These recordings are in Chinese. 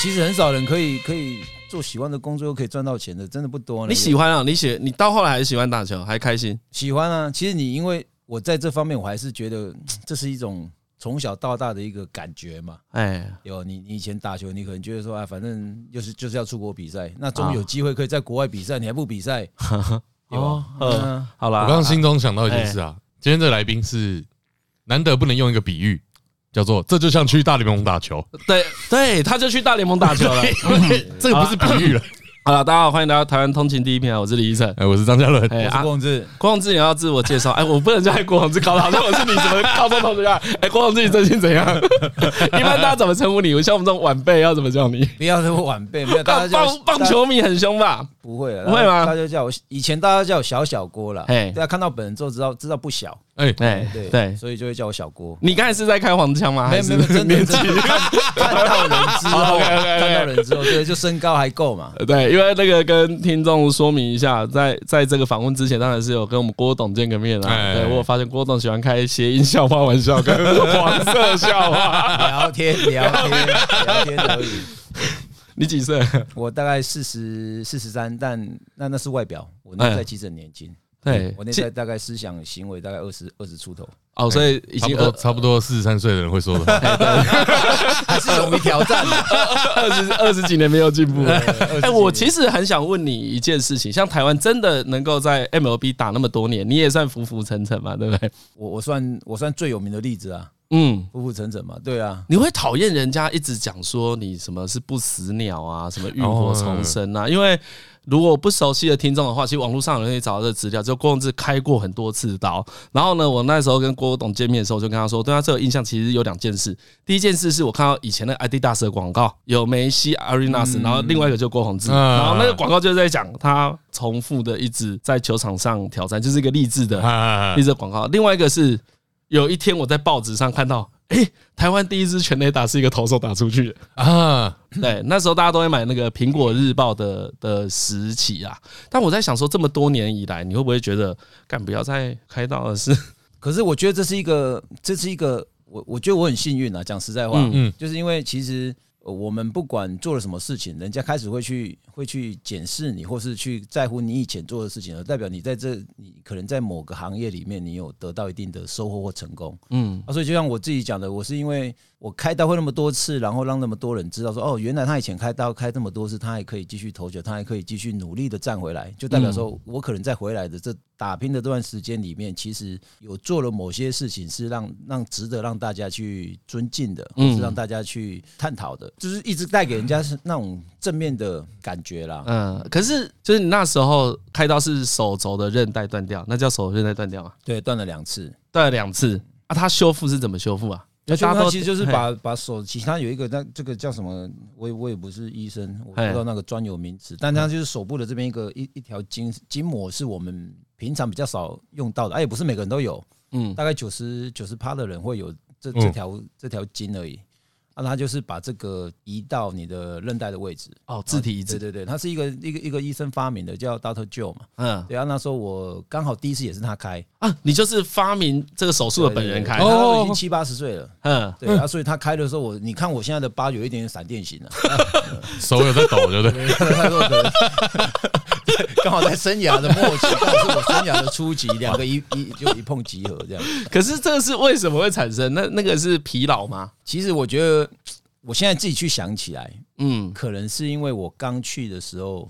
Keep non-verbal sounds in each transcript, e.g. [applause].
其实很少人可以可以做喜欢的工作又可以赚到钱的，真的不多。你喜欢啊？你喜你到后来还是喜欢打球，还开心？喜欢啊！其实你因为我在这方面，我还是觉得这是一种从小到大的一个感觉嘛。哎，有你你以前打球，你可能觉得说啊，反正就是就是要出国比赛，[laughs] 那终于有机会可以在国外比赛，你还不比赛？哦，嗯，好啦。我刚刚心中想到一件事啊，今天这个来宾是难得不能用一个比喻。叫做这就像去大联盟打球，[laughs] 对对，他就去大联盟打球了，[laughs] 这个不是比喻了。[laughs] 好了，大家好，欢迎来到台湾通勤第一品牌，我是李医生，哎，我是张嘉伦，哎，郭宏志，郭宏志，你要自我介绍，哎，我不能叫郭宏志，搞得好像我是你什么高中同学啊？哎，郭宏志，你最近怎样？一般大家怎么称呼你？我像我们这种晚辈要怎么叫你？不要这么晚辈，没有，大家叫棒棒球迷很凶吧？不会啊，不会吗？大家叫我以前大家叫我小小郭了，哎，大家看到本人之后知道知道不小。哎，对对对，所以就会叫我小郭。你刚才是在开黄腔吗？没有没有，真的 [laughs] 看到人之后，看到人之后，对，就身高还够嘛。对，因为那个跟听众说明一下，在在这个访问之前，当然是有跟我们郭董见个面啊。对，我发现郭董喜欢开谐音笑话玩笑，跟 [laughs] 黄色笑话聊天聊天聊天而已。[laughs] 你几岁？我大概四十四十三，但那那是外表，我内在其实很年轻。对，我内在大概思想行为大概二十二十出头哦，所以已经二差不多四十三岁的人会说的，[laughs] 还是勇于挑战，[laughs] 二十二十几年没有进步。哎，我其实很想问你一件事情，像台湾真的能够在 MLB 打那么多年，你也算浮浮沉沉嘛，对不对？我我算我算最有名的例子啊，嗯，浮浮沉沉嘛，对啊。你会讨厌人家一直讲说你什么是不死鸟啊，什么浴火重生啊，因为。如果不熟悉的听众的话，其实网络上有人可以找到这资料。就郭宏志开过很多次刀，然后呢，我那时候跟郭董见面的时候，就跟他说，对他这个印象其实有两件事。第一件事是我看到以前的 Adidas 的广告，有梅西、阿瑞纳斯，然后另外一个就郭宏志，然后那个广告就是在讲他重复的一直在球场上挑战，就是一个励志的励志广告。另外一个是有一天我在报纸上看到。哎、欸，台湾第一支全垒打是一个投手打出去的啊！对，那时候大家都会买那个《苹果日报》的的时期啊。但我在想说，这么多年以来，你会不会觉得，干不要再开刀了？是？[laughs] 可是我觉得这是一个，这是一个，我我觉得我很幸运啊。讲实在话，嗯嗯，就是因为其实。我们不管做了什么事情，人家开始会去会去检视你，或是去在乎你以前做的事情，而代表你在这你可能在某个行业里面，你有得到一定的收获或成功。嗯，啊，所以就像我自己讲的，我是因为。我开刀会那么多次，然后让那么多人知道说，哦，原来他以前开刀开这么多次，他还可以继续投球，他还可以继续努力的站回来，就代表说我可能在回来的这打拼的这段时间里面，其实有做了某些事情是让让值得让大家去尊敬的，或是让大家去探讨的，就是一直带给人家是那种正面的感觉啦。嗯，可是就是你那时候开刀是手肘的韧带断掉，那叫手韧带断掉啊？对，断了两次，断了两次啊？他修复是怎么修复啊？那他其实就是把把手，其他有一个那这个叫什么？我也我也不是医生，我不知道那个专有名词。但他就是手部的这边一个一一条筋筋膜，是我们平常比较少用到的，哎，也不是每个人都有，嗯，大概九十九十趴的人会有这这条这条筋而已。那他就是把这个移到你的韧带的位置哦，自体移植，对对对，他是一个一个一个医生发明的，叫 Doctor Joe 嘛，嗯，对啊，那时候我刚好第一次也是他开啊，你就是发明这个手术的本人开，他已经七八十岁了，嗯，对啊，所以他开的时候，我你看我现在的疤有一点点闪电型了，手有在抖，对不对？[laughs] [laughs] 刚好在生涯的末期，但是我生涯的初级，两个一 [laughs] 一就一碰即合这样。可是这个是为什么会产生？那那个是疲劳吗？其实我觉得，我现在自己去想起来，嗯，可能是因为我刚去的时候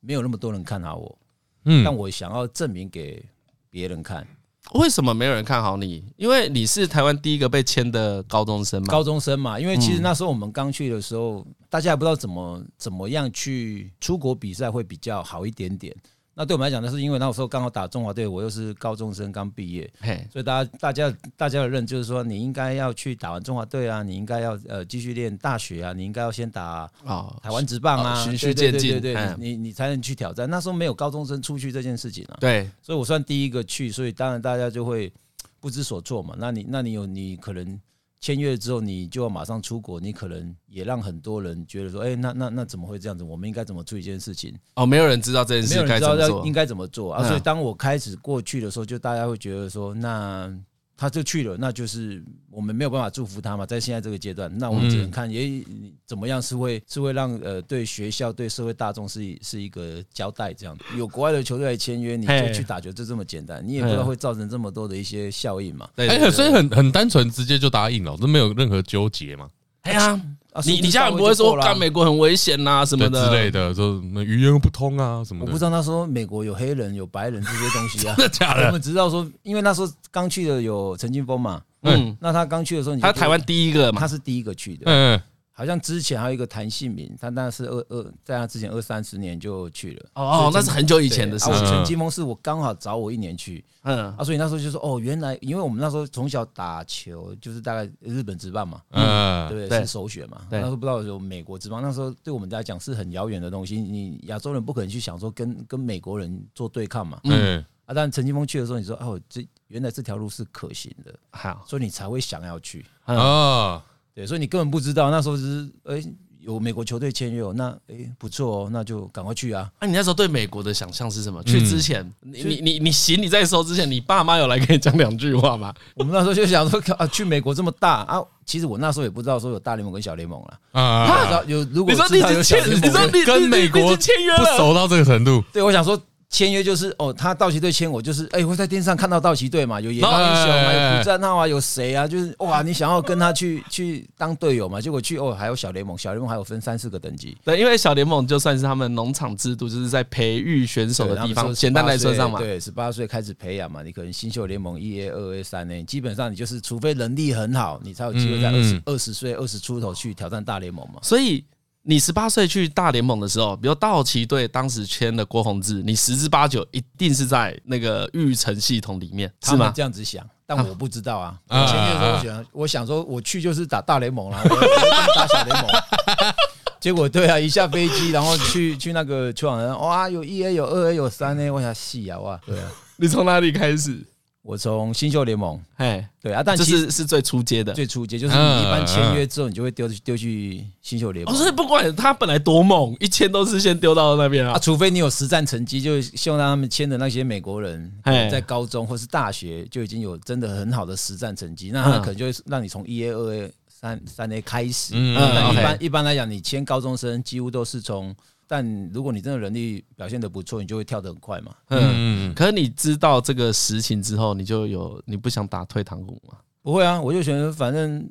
没有那么多人看好我，嗯，但我想要证明给别人看。为什么没有人看好你？因为你是台湾第一个被签的高中生嘛。高中生嘛，因为其实那时候我们刚去的时候，大家还不知道怎么怎么样去出国比赛会比较好一点点。那对我们来讲，那是因为那时候刚好打中华队，我又是高中生刚毕业，嘿，所以大家大家大家的认就是说，你应该要去打完中华队啊，你应该要呃继续练大学啊，你应该要先打啊台湾职棒啊，循序渐进，对对，你你才能去挑战。那时候没有高中生出去这件事情啊，对，所以我算第一个去，所以当然大家就会不知所措嘛。那你那你有你可能。签约之后，你就要马上出国，你可能也让很多人觉得说，哎，那那那怎么会这样子？我们应该怎么做一件事情？哦，没有人知道这件事，没有人知道要应该怎么做啊。所以当我开始过去的时候，就大家会觉得说，那他就去了，那就是我们没有办法祝福他嘛，在现在这个阶段，那我们只能看也怎么样是会是会让呃对学校对社会大众是是一个交代这样。有国外的球队来签约，你就去打球就这么简单，你也不知道会造成这么多的一些效应嘛。哎，所以很很单纯，直接就答应了，都没有任何纠结嘛。哎呀。你你家人不会说干美国很危险呐什么的之类的，说语言又不通啊什么的。我不知道那时候美国有黑人有白人这些东西啊。[laughs] 真的假的？我们只知道说，因为那时候刚去的有陈金峰嘛。嗯。那他刚去的时候，他台湾第一个嘛，他是第一个去的。嗯。好像之前还有一个谭信明，他那是二二，在他之前二三十年就去了。哦，那是很久以前的事。陈金峰是我刚好早我一年去。嗯。啊，所以那时候就说，哦，原来因为我们那时候从小打球，就是大概日本职棒嘛。嗯。对不对？是首选嘛。那时候不知道有美国职棒，那时候对我们来讲是很遥远的东西。你亚洲人不可能去想说跟跟美国人做对抗嘛。嗯。啊，但陈金峰去的时候，你说哦，这原来这条路是可行的。好。所以你才会想要去。啊。对，所以你根本不知道那时候是哎有美国球队签约，那哎不错哦，那就赶快去啊！那你那时候对美国的想象是什么？去之前，你你你你行李在收之前，你爸妈有来跟你讲两句话吗？[laughs] 我们那时候就想说啊，去美国这么大啊，其实我那时候也不知道说有大联盟跟小联盟了啊。有如果你说你签，你说你跟美国签约不熟到这个程度？对，我想说。签约就是哦，他道奇队签我就是哎，会在电视上看到道奇队嘛，有野刚英雄啊，有古战浩啊，有谁啊？就是哇，你想要跟他去去当队友嘛？结果去哦，还有小联盟，小联盟还有分三四个等级。对，因为小联盟就算是他们农场制度，就是在培育选手的地方。简单来说上嘛，对，十八岁开始培养嘛，你可能新秀联盟一 A、二 A、三 A，基本上你就是除非能力很好，你才有机会在二十二十岁、二十出头去挑战大联盟嘛。所以。你十八岁去大联盟的时候，比如道奇队当时签了郭泓志，你十之八九一定是在那个育成系统里面，是吗？这样子想，但我不知道啊。签约的时候我想，我想说我去就是打大联盟啦，我我打小联盟。[laughs] 结果对啊，一下飞机，然后去去那个球场，哇，有一 A，有二 A，有三 A，我想戏啊，哇，对啊。你从哪里开始？我从新秀联盟，哎，对啊，但这是是最初阶的，最初阶就是你一般签约之后，你就会丢丢去新秀联盟。所以不管他本来多猛，一签都是先丢到那边啊。除非你有实战成绩，就希望让他们签的那些美国人，在高中或是大学就已经有真的很好的实战成绩，那他可能就会让你从一 A、二 A、三三 A 开始。嗯，一般一般来讲，你签高中生几乎都是从。但如果你真的能力表现的不错，你就会跳得很快嘛。嗯嗯，可是你知道这个实情之后，你就有你不想打退堂鼓吗？不会啊，我就觉得反正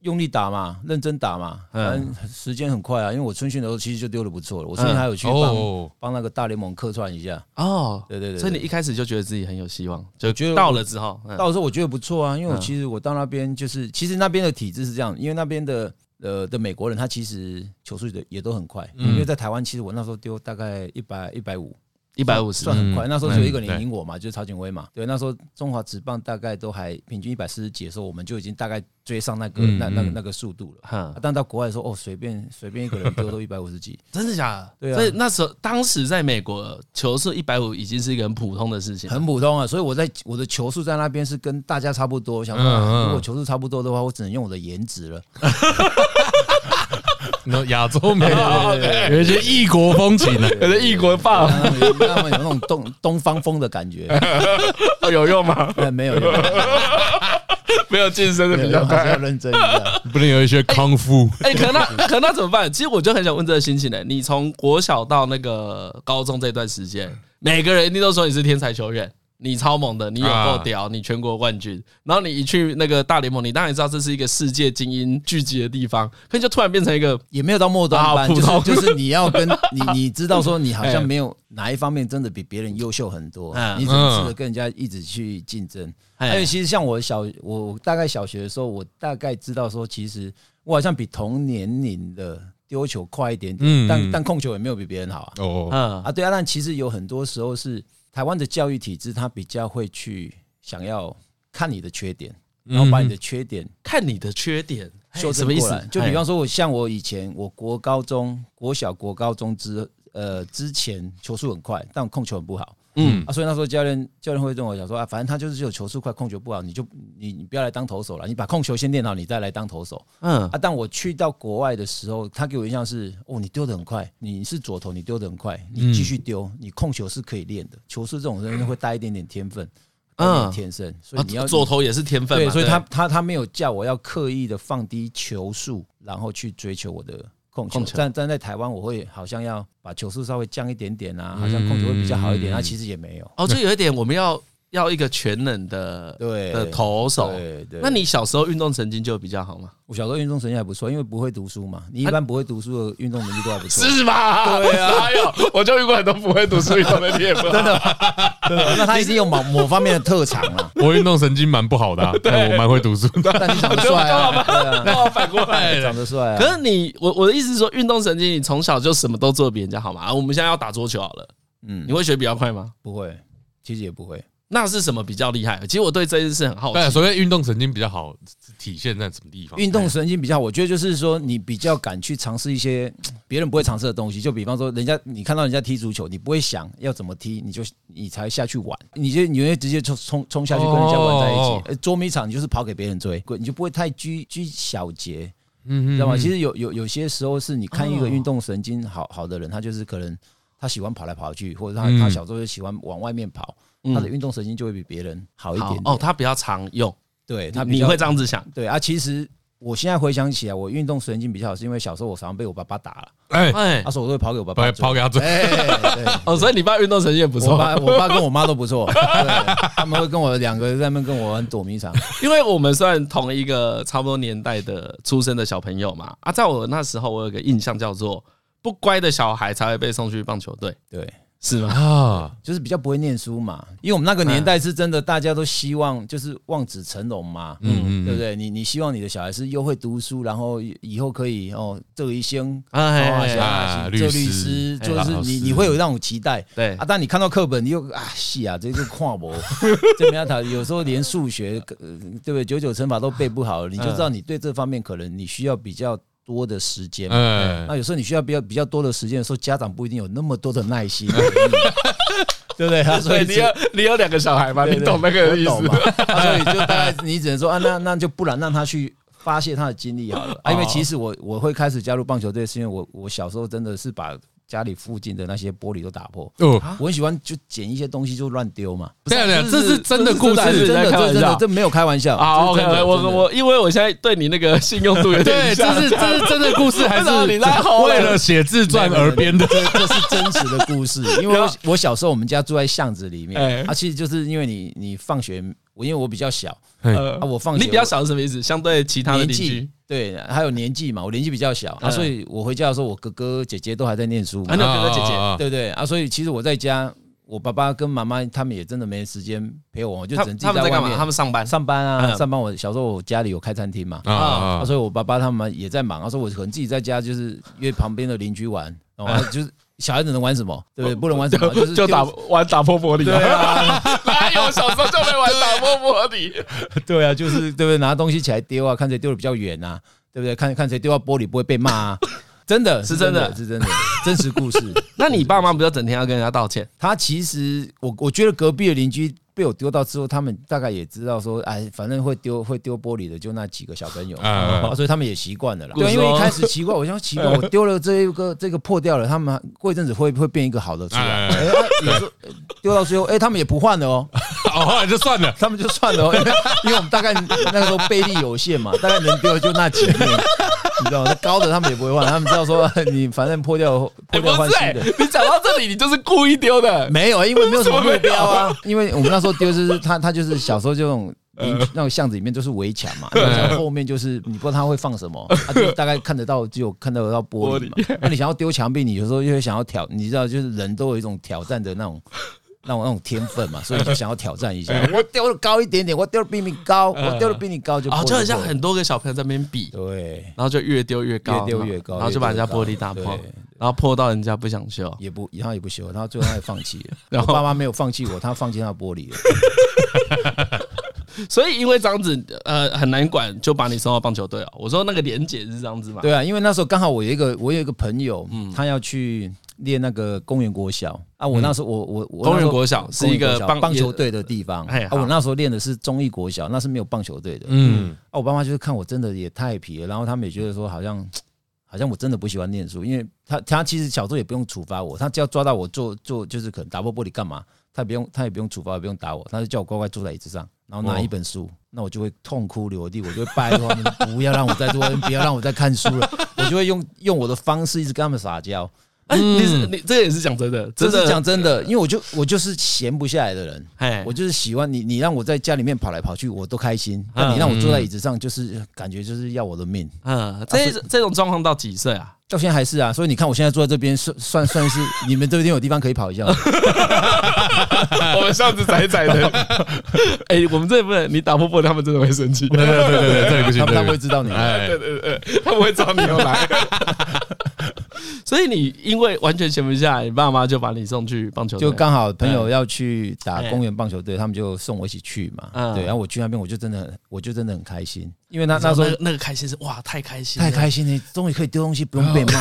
用力打嘛，认真打嘛。反正时间很快啊，因为我春训的时候其实就丢的不错了。我春训还有去帮帮那个大联盟客串一下。哦，对对对。所以你一开始就觉得自己很有希望，就觉得到了之后，到的时候我觉得不错啊，因为我其实我到那边就是，其实那边的体制是这样，因为那边的。呃的美国人，他其实球速的也都很快，因为在台湾，其实我那时候丢大概一百一百五，一百五十算很快。那时候只有一个人赢我嘛，就是曹景威嘛。对，那时候中华职棒大概都还平均一百四十几的时候，我们就已经大概追上那个那那那个速度了。哈，但到国外的时候，哦，随便随便一个人丢都一百五十几，[laughs] 真的假的？对啊。所以那时候当时在美国，球速一百五已经是一个很普通的事情，很普通啊。所以我在我的球速在那边是跟大家差不多。想说，如果球速差不多的话，我只能用我的颜值了。[laughs] 那亚洲美女 [laughs] 有一些异国风情的，[laughs] 有些异国范，[laughs] 他们有那种东东方风的感觉，有用吗？没有用，没有健身的比较快，要认真一点，不能有一些康复。哎，可那可那怎么办？其实我就很想问这个心情呢。你从国小到那个高中这段时间，每个人一定都说你是天才球员。你超猛的，你有够屌，你全国冠军。然后你一去那个大联盟，你当然知道这是一个世界精英聚集的地方，可是就突然变成一个也没有到末端班，[laughs] 就是就是你要跟你你知道说你好像 [laughs] 没有哪一方面真的比别人优秀很多，你只能跟人家一直去竞争。还有其实像我小我大概小学的时候，我大概知道说，其实我好像比同年龄的丢球快一点点，但但控球也没有比别人好啊。哦，啊对啊，但其实有很多时候是。台湾的教育体制，他比较会去想要看你的缺点，然后把你的缺点看你的缺点修正过来。就比方说，我像我以前，我国高中、国小、国高中之呃之前球速很快，但我控球很不好。嗯啊，所以那时候教练教练会跟我讲说啊，反正他就是只有球速快，控球不好，你就你你不要来当投手了，你把控球先练好，你再来当投手。嗯啊，但我去到国外的时候，他给我印象是哦，你丢的很快，你是左投，你丢的很快，你继续丢，你控球是可以练的，球速这种东西会带一点点天分。嗯，天生，所以你要左投也是天分。对，所以他他他没有叫我要刻意的放低球速，然后去追求我的控球。站站在台湾，我会好像要把球速稍微降一点点啊，好像控球会比较好一点。那其实也没有。哦，这有一点我们要。要一个全能的对的投手，对对。那你小时候运动神经就比较好吗？我小时候运动神经还不错，因为不会读书嘛。你一般不会读书的运动能力都还不错，[laughs] 是吗？对啊，还有我就遇过很多不会读书运动能力也不错，真的，真的。那他一定有某某方面的特长啊。[laughs] 我运动神经蛮不好的，[laughs] 但我蛮会读书。但你长得帅啊，刚好反过来，长得帅。可是你，我我的意思是说，运动神经你从小就什么都做比人家好嘛？我们现在要打桌球好了，嗯，你会学比较快吗？不会，其实也不会。那是什么比较厉害？其实我对这件事很好奇。对，所谓运动神经比较好，体现在什么地方？运动神经比较好，我觉得就是说，你比较敢去尝试一些 [tsk] 别人不会尝试的东西。就比方说，人家你看到人家踢足球，你不会想要怎么踢，你就你才下去玩，你就你会直接冲冲冲下去跟人家玩在一起。捉迷藏你就是跑给别人追，你就不会太拘拘小节，嗯，知道吗？其实有有有些时候是你看一个运动神经好好的人，他就是可能他喜欢跑来跑去，或者他他小时候就喜欢往外面跑。他的运动神经就会比别人好一点，点。哦，他比较常用，对他你会这样子想，对啊。其实我现在回想起来，我运动神经比较好，是因为小时候我常常被我爸爸打了，哎。哎，他说我都会跑给我爸爸，跑给他追，[laughs] 哦，所以你爸运动神经也不错，我爸我爸跟我妈都不错，他们会跟我两个在那边跟我玩躲迷藏，[laughs] 因为我们算同一个差不多年代的出生的小朋友嘛，啊，在我那时候，我有个印象叫做不乖的小孩才会被送去棒球队，对。是吗？啊，就是比较不会念书嘛，因为我们那个年代是真的，大家都希望就是望子成龙嘛，嗯，对不对？你你希望你的小孩是又会读书，然后以后可以哦做医生啊，做律师，就是你你会有那种期待，对啊。但你看到课本，你又啊，是啊，这个跨博，[laughs] 这边他有时候连数学，对不对？九九乘法都背不好，你就知道你对这方面可能你需要比较。多的时间，嗯，那有时候你需要比较比较多的时间的时候，家长不一定有那么多的耐心，[laughs] 对不对？所以你有你有两个小孩吗？你懂那个意思吗？所以 [laughs] 就大概你只能说啊，那那就不然让他去发泄他的精力好了啊。因为其实我我会开始加入棒球队，是因为我我小时候真的是把。家里附近的那些玻璃都打破。哦，我很喜欢就捡一些东西就乱丢嘛。对对，这是真的故事，真的真的，这没有开玩笑。啊，OK，我我因为我现在对你那个信用度有点。[laughs] 对，这是这是 [laughs] 真的故事，还是你为了写自传而编的？这这是真实的故事。[laughs] 因为我我小时候我们家住在巷子里面，啊，其实就是因为你你放学，我因为我比较小，啊，我放学你比较小是什么意思？相对其他的邻居。对，还有年纪嘛，我年纪比较小啊，所以我回家的时候，我哥哥姐姐都还在念书嘛。啊，那哥哥姐姐，对不对啊？所以其实我在家，我爸爸跟妈妈他们也真的没时间陪我，我就只能自己在外面。他们在干嘛？他们上班，上班啊，上班。我小时候我家里有开餐厅嘛，啊，所以我爸爸他们也在忙。他说我可能自己在家就是约旁边的邻居玩，然后就是。小孩子能玩什么？对不对？不能玩什么？[laughs] 就是就打玩打破玻璃。对啊，我小时候就没玩打破玻璃？[laughs] 对啊，就是对不对？拿东西起来丢啊，看谁丢的比较远啊，对不对？看看谁丢到玻璃不会被骂啊。真的是真的，是真的，[laughs] 真实故事。那你爸妈不要整天要跟人家道歉？他其实，我我觉得隔壁的邻居。被我丢到之后，他们大概也知道说，哎，反正会丢会丢玻璃的，就那几个小朋友，[laughs] 所以他们也习惯了啦。对，因为一开始 [laughs] 奇怪，我想奇怪，我丢了这一个这个破掉了，他们过一阵子会不会变一个好的出来？哎，有时候丢到最后，哎，他们也不换了哦，后来就算了，他们就算了，[laughs] 因为我们大概那个时候背力有限嘛，大概能丢的就那几面。你知道吗？高的他们也不会换，他们知道说你反正破掉 [laughs] 破掉换新的。你讲到这里，你就是故意丢的？没有，因为没有什么目标啊。因为我们那时候丢就是他，他就是小时候就那种那种巷子里面都是围墙嘛，然后后面就是你不知道他会放什么，他 [laughs] 就大概看得到，只有看得到玻璃嘛。那你想要丢墙壁，你有时候又会想要挑，你知道，就是人都有一种挑战的那种。那我那种天分嘛，所以就想要挑战一下。[laughs] 我丢的高一点点，我丢的比你高，我丢的比你高就啊，就很像很多个小朋友在那边比，对，然后就越丢越高，越丢越高，然后就把人家玻璃打破，然后破到人家不想修，也不，然后也不修，然后最后他也放弃了。[laughs] 然后爸妈没有放弃我，他放弃那玻璃了。[laughs] 所以因为这样子，呃，很难管，就把你送到棒球队了。我说那个连姐是这样子嘛？对啊，因为那时候刚好我有一个，我有一个朋友，嗯，他要去。练那个公园国小。啊，我那时候我我我公园国小是一个棒棒球队的地方。啊，我那时候练的是中义国小，那是没有棒球队的。嗯，啊，我爸妈就是看我真的也太皮了，然后他们也觉得说好像 [tsk] 好像我真的不喜欢念书，因为他他其实小时候也不用处罚我，他只要抓到我做做就是可能打破玻璃干嘛，他也不用他也不用处罚，也不用打我，他就叫我乖乖坐在椅子上，然后拿一本书，那我就会痛哭流涕，我就会拜托他们 [laughs] 不要让我再做，不要让我再看书了，我就会用用我的方式一直跟他们撒娇。哎，你是你这个也是讲真的，这是讲真的，因为我就我就是闲不下来的人，哎，我就是喜欢你，你让我在家里面跑来跑去，我都开心。那你让我坐在椅子上，就是感觉就是要我的命。嗯，这这种状况到几岁啊？到现在还是啊，所以你看我现在坐在这边，算算算是你们这边有地方可以跑一下。[laughs] 我们上次仔仔的，[laughs] 哎，我们这不能，你打破玻璃，他们真的会生气。对对对对，这个不行，[laughs] 他们会知道你。哎，对对对，他们会找你又来。[laughs] 所以你因为完全闲不下来，你爸妈就把你送去棒球队，就刚好朋友要去打公园棒球队，他们就送我一起去嘛。对，然后我去那边，我就真的，我就真的很开心，因为那那时候那个开心是哇，太开心，太开心了，终于可以丢东西，不用被骂。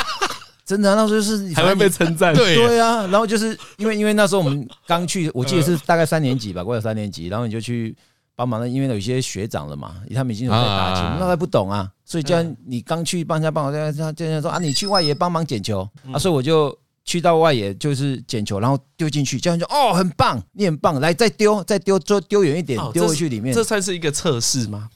[laughs] 真的，那时候就是还会被称赞，对对啊。然后就是因为因为那时候我们刚去，我记得是大概三年级吧，过了三年级，然后你就去。帮忙的，因为有一些学长了嘛，他们已经有在打球，那还不懂啊，所以叫你刚去帮人家帮忙，这样这样说啊，你去外野帮忙捡球啊，所以我就去到外野就是捡球，然后丢进去，教练说哦，很棒，你很棒，来再丢，再丢，就丢远一点，丢回去里面，这算是一个测试吗？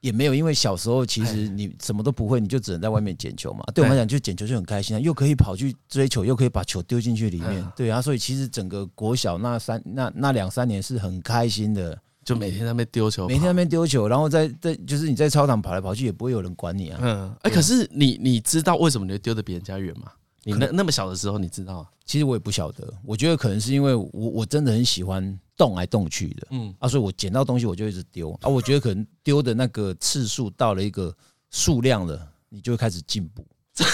也没有，因为小时候其实你什么都不会，你就只能在外面捡球嘛。对我们来讲，就捡球就很开心啊，又可以跑去追球，又可以把球丢进去里面，对啊，所以其实整个国小那三那那两三年是很开心的。就每天在那边丢球，每天在那边丢球，然后在在就是你在操场跑来跑去，也不会有人管你啊。嗯，哎，可是你你知道为什么你会丢的比人家远吗？你那那么小的时候，你知道？其实我也不晓得，我觉得可能是因为我我真的很喜欢动来动去的，嗯啊，所以我捡到东西我就一直丢啊。我觉得可能丢的那个次数到了一个数量了，你就会开始进步。[laughs]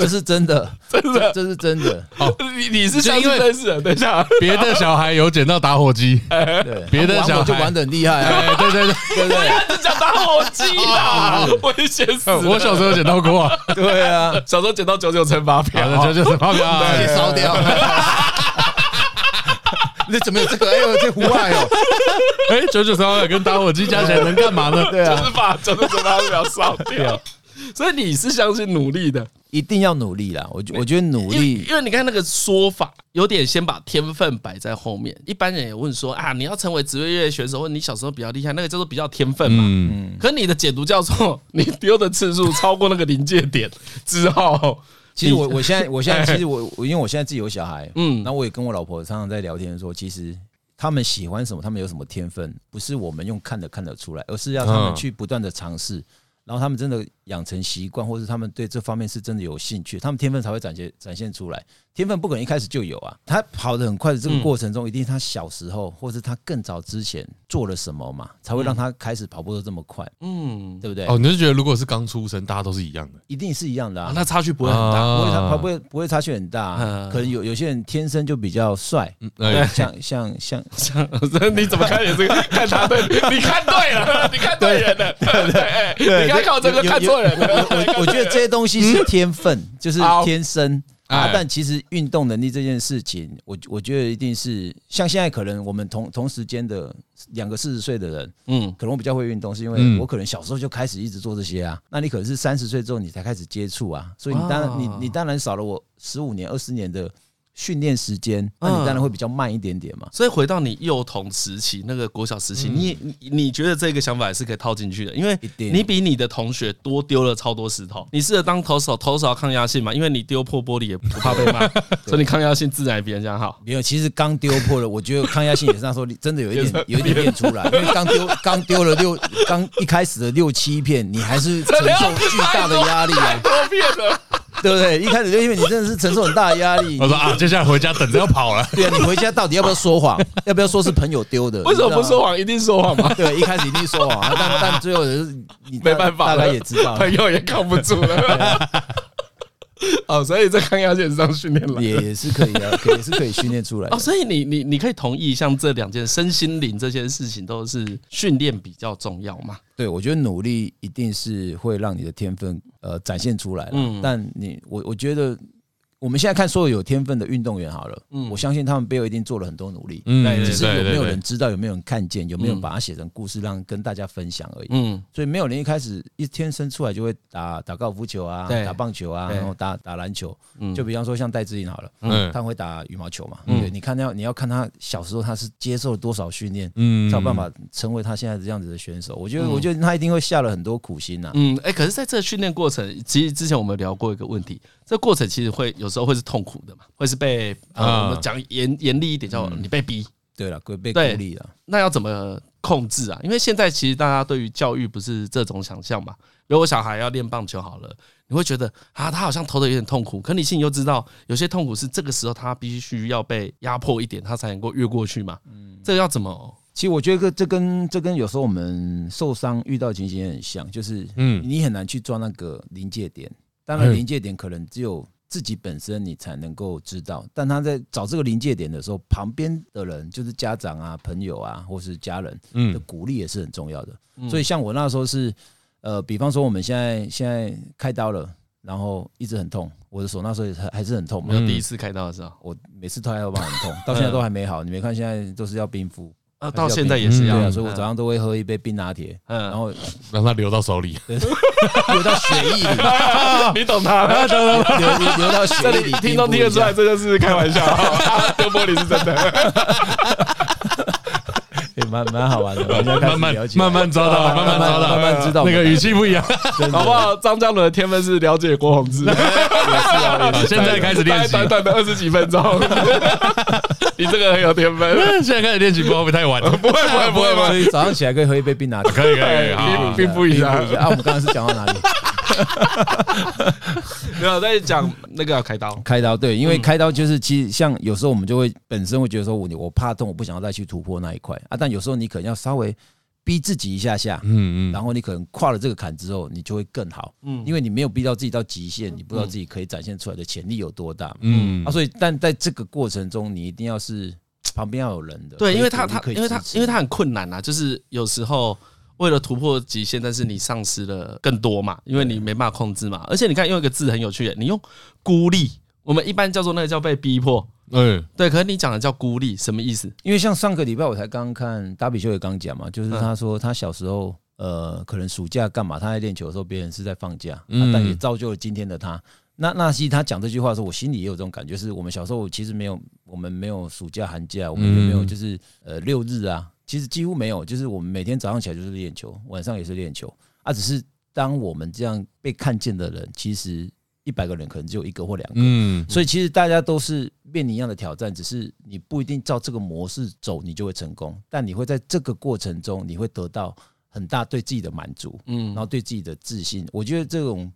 这是真的，[laughs] 真的，这是真的。好，你你是相信真是的。等一下，别的小孩有捡到打火机，对，别的小孩就玩的很厉害。对对对对对，讲打火机啦，危险死！我小时候捡到过，对啊，小时候捡到九九乘法表，九九乘法表被烧掉。[laughs] 你怎么有这个？哎呦，这户外哦！哎，九九乘法表跟打火机加起来能干嘛呢？对啊，就是把九九乘法表烧掉。所以你是相信努力的，一定要努力啦。我我觉得努力，因为你看那个说法有点先把天分摆在后面。一般人也问说啊，你要成为职业选手，或你小时候比较厉害，那个叫做比较天分嘛。嗯。可你的解读叫做 [laughs] 你丢的次数超过那个临界点 [laughs] 之后，其实我我现在 [laughs] 我现在其实我我因为我现在自己有小孩，嗯，那我也跟我老婆常常在聊天说，其实他们喜欢什么，他们有什么天分，不是我们用看的看得出来，而是要他们去不断的尝试。然后他们真的养成习惯，或是他们对这方面是真的有兴趣，他们天分才会展现展现出来。天分不可能一开始就有啊，他跑得很快的这个过程中，一定是他小时候，或是他更早之前做了什么嘛，才会让他开始跑步的这么快。嗯，对不对？哦，你是觉得如果是刚出生，大家都是一样的，一定是一样的啊？那差距不会很大，不会差不会不会差距很大。可能有有些人天生就比较帅，像像像。像，[laughs] 你怎么看也这个看他对，[laughs] 你看对了，你看对人了，对对，你看靠这个看错。我我觉得这些东西是天分，就是天生啊。但其实运动能力这件事情，我我觉得一定是像现在可能我们同同时间的两个四十岁的人，嗯，可能我比较会运动，是因为我可能小时候就开始一直做这些啊。那你可能是三十岁之后你才开始接触啊，所以你当然你你当然少了我十五年二十年的。训练时间，那你当然会比较慢一点点嘛。所以回到你幼童时期那个国小时期，你你你觉得这个想法也是可以套进去的，因为你比你的同学多丢了超多石头。你适合当投手，投手要抗压性嘛，因为你丢破玻璃也不怕被骂，[laughs] 所以你抗压性自然也比人家好。没有，其实刚丢破了，我觉得抗压性也是那时候真的有一点 [laughs] 有一点练出来，因为刚丢刚丢了六刚一开始的六七片，你还是承受巨大的压力啊。[laughs] 多片了。[laughs] 对不对？一开始就因为你真的是承受很大的压力。我说啊，接下来回家等着要跑了。对啊，你回家到底要不要说谎？[laughs] 要不要说是朋友丢的？为什么不说谎？一定说谎吗？对，一开始一定说谎，但但最后是你没办法，大概也知道，朋友也扛不住了。[laughs] [laughs] 哦，所以在抗压性是这样训练来，也也是可以的，也是可以训练出来的。哦，所以你你你可以同意，像这两件身心灵这些事情，都是训练比较重要嘛？对，我觉得努力一定是会让你的天分呃展现出来。嗯，但你我我觉得我们现在看所有有天分的运动员好了，嗯，我相信他们背后一定做了很多努力，嗯，只是有没有人知道，有没有人看见，有没有把它写成故事让跟大家分享而已，嗯，所以没有人一开始一天生出来就会打打高尔夫球啊，打棒球啊，然后打打篮球，嗯，就比方说像戴志颖好了，嗯，他会打羽毛球嘛，对，你看要你要看他小时候他是接受了多少训练，嗯，才有办法成为他现在这样子的选手，我觉得我觉得他一定会下了很多苦心呐，嗯，哎，可是在这个训练过程，其实之前我们聊过一个问题，这过程其实会有时候会是痛苦的嘛，会是被呃，我们讲严严厉一点叫你被逼，对了，被被孤立了，那要怎么控制啊？因为现在其实大家对于教育不是这种想象嘛。比如我小孩要练棒球好了，你会觉得啊，他好像投的有点痛苦，可你心里又知道，有些痛苦是这个时候他必须要被压迫一点，他才能够越过去嘛。嗯，这个要怎么？其实我觉得这跟这跟有时候我们受伤遇到的情形也很像，就是嗯，你很难去抓那个临界点。当然，临界点可能只有自己本身你才能够知道。但他在找这个临界点的时候，旁边的人就是家长啊、朋友啊，或是家人的鼓励也是很重要的。所以，像我那时候是，呃，比方说我们现在现在开刀了，然后一直很痛，我的手那时候也还是很痛。没有第一次开刀的时候，我每次开刀都很痛，到现在都还没好。你没看现在都是要冰敷。啊，到现在也是一样，所以我早上都会喝一杯冰拿铁，嗯，然后让它流到手里，流到血液里，[laughs] 你懂他，流流流到血液里，听众听得出来，这就是开玩笑，[laughs] 丢玻璃是真的。蛮蛮好玩的，[laughs] 慢慢慢慢抓到，慢慢抓到，慢慢知道，那个语气不一样，[laughs] 好不好？张嘉伦的天分是了解郭泓志，[laughs] 现在开始练习，短短的二十几分钟，你这个很有天分。现在开始练习，不会不会太晚？不会不会不会，所以早上起来可以喝一杯冰拿铁，可以可以，冰敷一下。啊，我们刚刚是讲到哪里？[laughs] 没有在讲那个要开刀，开刀对，因为开刀就是其实像有时候我们就会本身会觉得说，我我怕痛，我不想要再去突破那一块啊。但有时候你可能要稍微逼自己一下下，嗯嗯，然后你可能跨了这个坎之后，你就会更好，嗯，因为你没有逼到自己到极限，你不知道自己可以展现出来的潜力有多大，嗯。啊，所以但在这个过程中，你一定要是旁边要有人的，对，因为他他因为他因为他很困难啊，就是有时候。为了突破极限，但是你丧失了更多嘛，因为你没办法控制嘛。而且你看，用一个字很有趣，你用孤立，我们一般叫做那个叫被逼迫。嗯，对。可是你讲的叫孤立，什么意思？因为像上个礼拜我才刚看达比修也刚讲嘛，就是他说他小时候呃，可能暑假干嘛，他在练球的时候，别人是在放假，但也造就了今天的他。那那其实他讲这句话的时候，我心里也有这种感觉，是我们小时候其实没有，我们没有暑假寒假，我们也没有就是呃六日啊。其实几乎没有，就是我们每天早上起来就是练球，晚上也是练球啊。只是当我们这样被看见的人，其实一百个人可能只有一个或两个。嗯，所以其实大家都是面临一样的挑战，只是你不一定照这个模式走，你就会成功。但你会在这个过程中，你会得到很大对自己的满足，嗯，然后对自己的自信。我觉得这种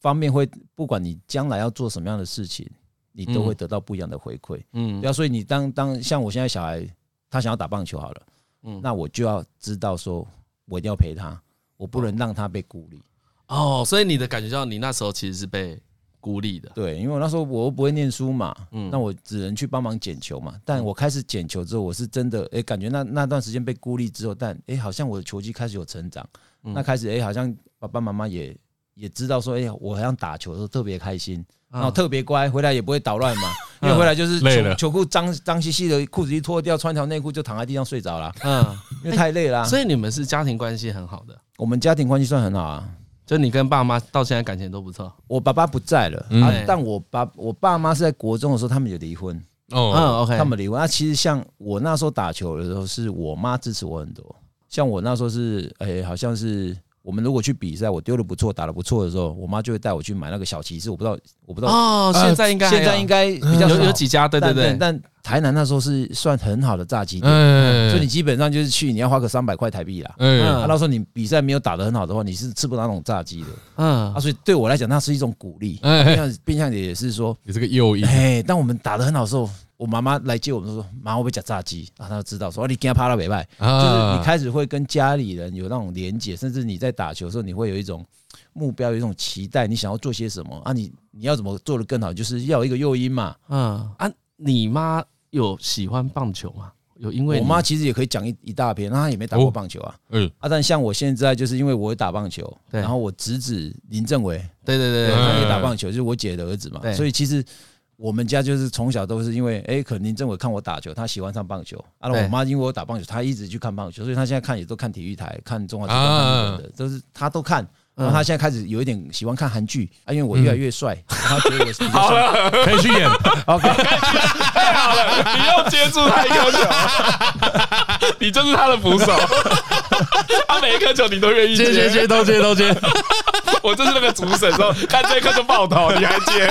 方面会，不管你将来要做什么样的事情，你都会得到不一样的回馈。嗯，对啊。所以你当当像我现在小孩，他想要打棒球好了。嗯，那我就要知道说，我一定要陪他，我不能让他被孤立。哦，所以你的感觉叫你那时候其实是被孤立的。对，因为我那时候我又不会念书嘛，嗯，那我只能去帮忙捡球嘛。但我开始捡球之后，我是真的哎，感觉那那段时间被孤立之后，但哎，好像我的球技开始有成长。那开始哎，好像爸爸妈妈也也知道说，哎，我好像打球的时候特别开心。然后特别乖，回来也不会捣乱嘛，因为回来就是球球裤脏脏兮兮的，裤子一脱掉，穿条内裤就躺在地上睡着了。嗯，因为太累了。所以你们是家庭关系很好的，我们家庭关系算很好啊，就你跟爸妈到现在感情都不错。我爸爸不在了，但我爸我爸妈是在国中的时候他们有离婚。哦，嗯，OK，他们离婚。那其实像我那时候打球的时候，是我妈支持我很多。像我那时候是，哎，好像是。我们如果去比赛，我丢的不错，打的不错的时候，我妈就会带我去买那个小骑士。我不知道，我不知道哦。现在应该现在应该比较有有几家，对对对。但台南那时候是算很好的炸鸡店，所以你基本上就是去，你要花个三百块台币啦。嗯，那时候你比赛没有打得很好的话，你是吃不到那种炸鸡的。嗯，啊，所以对我来讲，那是一种鼓励。变相变相也是说，你这个诱因。哎，当我们打得很好的时候。我妈妈来接我们，说：“妈，我被夹炸鸡。”然后她就知道说：“你今天趴到北拜，就是你开始会跟家里人有那种连结，甚至你在打球的时候，你会有一种目标，有一种期待，你想要做些什么啊？你你要怎么做的更好？就是要有一个诱因嘛。嗯啊，你妈有喜欢棒球吗？有，因为我妈其实也可以讲一一大篇，她也没打过棒球啊。嗯啊，但像我现在就是因为我会打棒球，然后我侄子林政伟，对对对，他也打棒球，就是我姐的儿子嘛，所以其实。我们家就是从小都是因为，哎，可能林政伟看我打球，他喜欢上棒球。啊，我妈因为我打棒球，她一直去看棒球，所以她现在看也都看体育台，看中华职棒的，都是她都看。然后她现在开始有一点喜欢看韩剧啊，因为我越来越帅，她觉得我是比较帅，可以去演。OK，太好了，你又接住他一颗球，[laughs] 你就是他的捕手。他 [laughs] 每一颗球你都愿意接，接接都接都接。[laughs] 我就是那个主审，说看这一颗就爆头，你还接？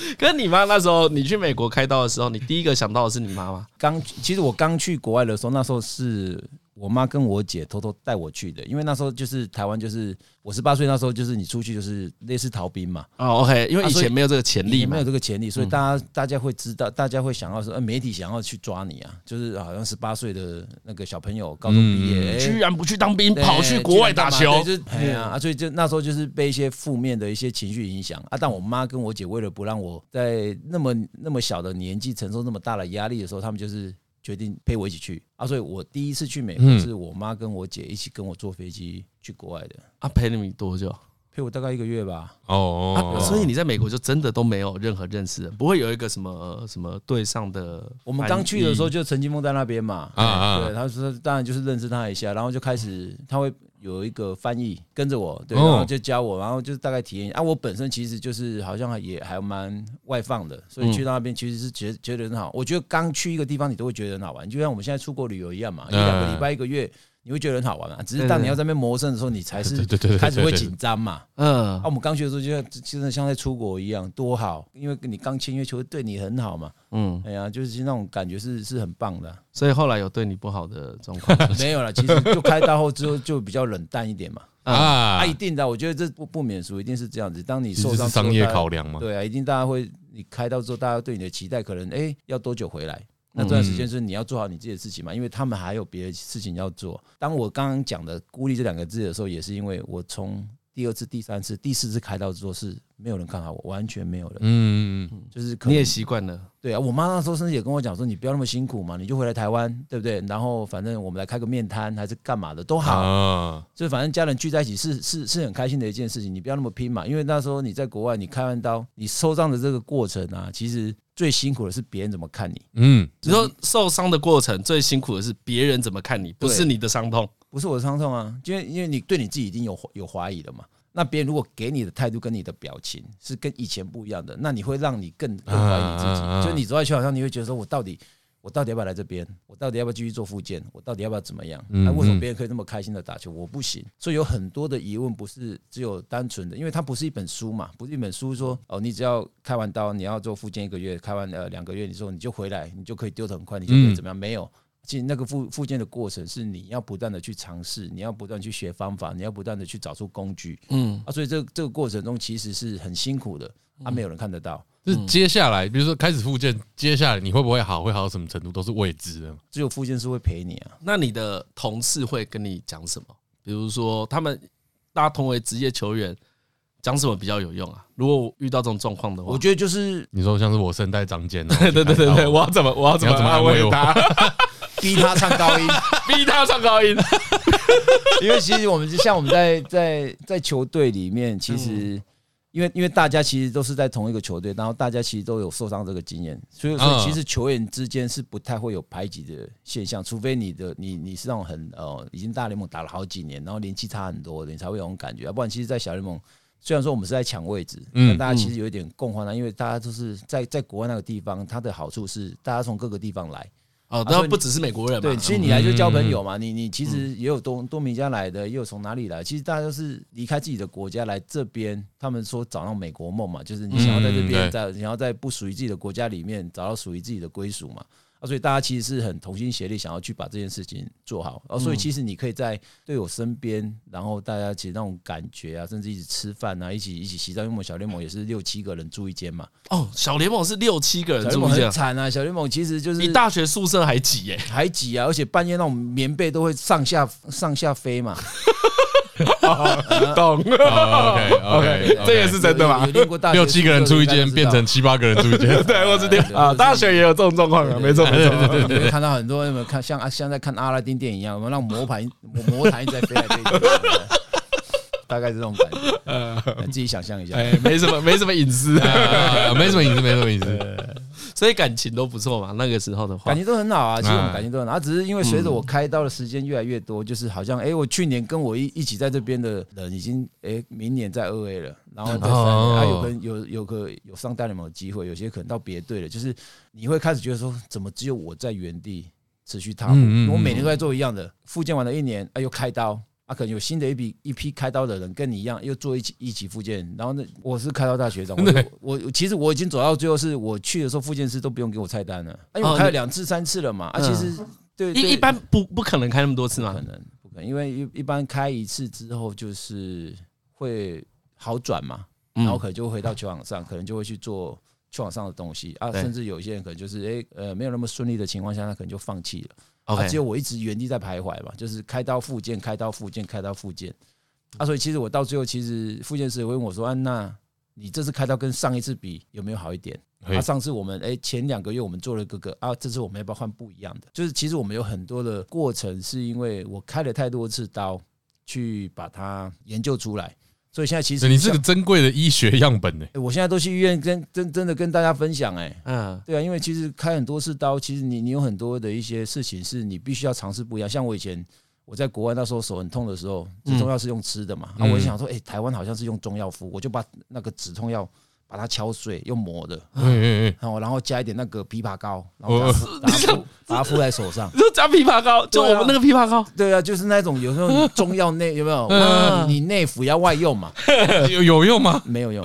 [laughs] 跟你妈那时候，你去美国开刀的时候，你第一个想到的是你妈妈？刚其实我刚去国外的时候，那时候是。我妈跟我姐偷偷带我去的，因为那时候就是台湾，就是我十八岁那时候，就是你出去就是类似逃兵嘛。哦，OK，因为以前没有这个潜力，没有这个潜力，所以大家大家会知道，大家会想要说，呃，媒体想要去抓你啊，就是好像十八岁的那个小朋友，高中毕业，居然不去当兵，跑去国外打球，就是哎呀啊，所以就那时候就是被一些负面的一些情绪影响啊。但我妈跟我姐为了不让我在那么那么小的年纪承受那么大的压力的时候，他们就是。决定陪我一起去啊！所以我第一次去美国是我妈跟我姐一起跟我坐飞机去国外的。啊，陪了你多久？陪我大概一个月吧。哦，所以你在美国就真的都没有任何认识的，不会有一个什么什么对上的。我们刚去的时候就陈金峰在那边嘛。啊对，他说当然就是认识他一下，然后就开始他会。有一个翻译跟着我，对，然后就教我，然后就是大概体验啊。我本身其实就是好像也还蛮外放的，所以去到那边其实是觉得觉得很好。我觉得刚去一个地方，你都会觉得很好玩，就像我们现在出国旅游一样嘛，一两个礼拜一个月。你会觉得很好玩嘛？只是当你要在那边磨蹭的时候，你才是 [laughs] 开始会紧张嘛。嗯，啊，我们刚去的时候就像就像像在出国一样，多好，因为你刚签约球队对你很好嘛。嗯，哎呀，就是那种感觉是是很棒的。所以后来有对你不好的状况 [laughs] 没有了？其实就开刀后之后就比较冷淡一点嘛。啊，一定的，我觉得这不不免俗，一定是这样子。当你受伤，商业考量嘛。对啊，一定大家会，你开刀之后，大家对你的期待可能，哎，要多久回来？那这段时间是你要做好你自己的事情嘛，因为他们还有别的事情要做。当我刚刚讲的孤立这两个字的时候，也是因为我从第二次、第三次、第四次开刀之后是没有人看好我，完全没有人。嗯嗯，就是你也习惯了。对啊，我妈那时候甚至也跟我讲说，你不要那么辛苦嘛，你就回来台湾，对不对？然后反正我们来开个面摊还是干嘛的都好，就反正家人聚在一起是是是很开心的一件事情。你不要那么拼嘛，因为那时候你在国外，你开完刀，你受伤的这个过程啊，其实。最辛苦的是别人怎么看你。嗯，你说受伤的过程最辛苦的是别人怎么看你，不是你的伤痛，不是我的伤痛啊，因为因为你对你自己已经有有怀疑了嘛。那别人如果给你的态度跟你的表情是跟以前不一样的，那你会让你更更怀疑自己。就你走在球场上，你会觉得说，我到底。我到底要不要来这边？我到底要不要继续做复健？我到底要不要怎么样？那为什么别人可以那么开心的打球，我不行？所以有很多的疑问，不是只有单纯的，因为它不是一本书嘛，不是一本书说哦，你只要开完刀，你要做复健一个月，开完呃两个月，你说你就回来，你就可以丢的很快，你就可以怎么样？没有，其实那个复复健的过程是你要不断的去尝试，你要不断去学方法，你要不断的去找出工具，嗯啊，所以这这个过程中其实是很辛苦的，啊，没有人看得到。就是接下来，比如说开始复健，接下来你会不会好，会好到什么程度都是未知的。只有复健师会陪你啊。那你的同事会跟你讲什么？比如说，他们大家同为职业球员，讲什么比较有用啊？如果遇到这种状况的话，我觉得就是你说像是我声带长茧，[laughs] 对对对对，我要怎么我要怎么安慰他？逼他唱高音，[laughs] 逼他唱高音。[laughs] 因为其实我们就像我们在在在球队里面，其实。因为因为大家其实都是在同一个球队，然后大家其实都有受伤这个经验，所以所以其实球员之间是不太会有排挤的现象，除非你的你你是那种很呃已经大联盟打了好几年，然后年纪差很多的，你才会有种感觉。要不然其实，在小联盟虽然说我们是在抢位置，但大家其实有一点共患难，因为大家都是在在国外那个地方，它的好处是大家从各个地方来。哦，那不只是美国人嘛？对，其实你来就交朋友嘛。你你其实也有多多米加来的，也有从哪里来？其实大家都是离开自己的国家来这边。他们说找到美国梦嘛，就是你想要在这边，在你要在不属于自己的国家里面找到属于自己的归属嘛。啊，所以大家其实是很同心协力，想要去把这件事情做好。啊，所以其实你可以在队友身边，然后大家其实那种感觉啊，甚至一起吃饭啊，一起一起洗澡。因为我们小联盟也是六七个人住一间嘛。哦，小联盟是六七个人住一间，很惨啊！小联盟其实就是比大学宿舍还挤耶，还挤啊！而且半夜那种棉被都会上下上下飞嘛。[laughs] [laughs] 懂，OK OK，[laughs] 这也是真的吗？六七个人住一间，变成七八个人住一间。对，我知道啊，大学也有这种状况啊，没错没错。看到很多有没有看像像在看阿拉丁电影一样，有没有让魔盘魔坛一直在飞来飞去？大概是这种感觉，[laughs] 呃，自己想象一下，哎，没什么，[laughs] [laughs] 没什么隐私，没什么隐私，没什么隐私，所以感情都不错嘛。那个时候的话，感情都很好啊。其实我们感情都很好，只是因为随着我开刀的时间越来越多，就是好像哎，我去年跟我一一起在这边的人已经哎，明年在二 A 了，然后在三 A，他有跟有有个有上大联盟的机会，有些可能到别队了，就是你会开始觉得说，怎么只有我在原地持续踏步？我每年都在做一样的，复健完了一年，哎，又开刀。啊，可能有新的一笔一批开刀的人跟你一样，又做一起一起复健。然后呢，我是开刀大学长，我 [laughs] 我其实我已经走到最后，是我去的时候，复健师都不用给我菜单了，因为我开了两次三次了嘛。啊，其实对一一般不不可能开那么多次嘛，可能不可能，因为一一般开一次之后就是会好转嘛，然后可能就会回到球场上，可能就会去做球场上的东西啊，甚至有些人可能就是哎呃没有那么顺利的情况下，他可能就放弃了。啊，只有我一直原地在徘徊嘛，就是开刀复健，开刀复健，开刀复健。啊，所以其实我到最后，其实复健师也会问我说：“啊，那你这次开刀跟上一次比有没有好一点？”啊，上次我们哎前两个月我们做了个个啊，这次我们要不要换不一样的？就是其实我们有很多的过程，是因为我开了太多次刀，去把它研究出来。所以现在其实你是个珍贵的医学样本呢。[laughs] 我现在都去医院跟真真的跟大家分享哎，嗯，对啊，因为其实开很多次刀，其实你你有很多的一些事情是你必须要尝试不一样。像我以前我在国外那时候手很痛的时候，止痛药是用吃的嘛，啊，我就想说，哎，台湾好像是用中药敷，我就把那个止痛药。把它敲碎，用磨的，嗯嗯嗯，然后然后加一点那个枇杷膏，然后把它敷，把它敷在手上。就加枇杷膏，就我们那个枇杷膏。对啊，就是那种有时候中药内有没有？[laughs] 你内服要外用嘛？[laughs] 有有用吗？没有用。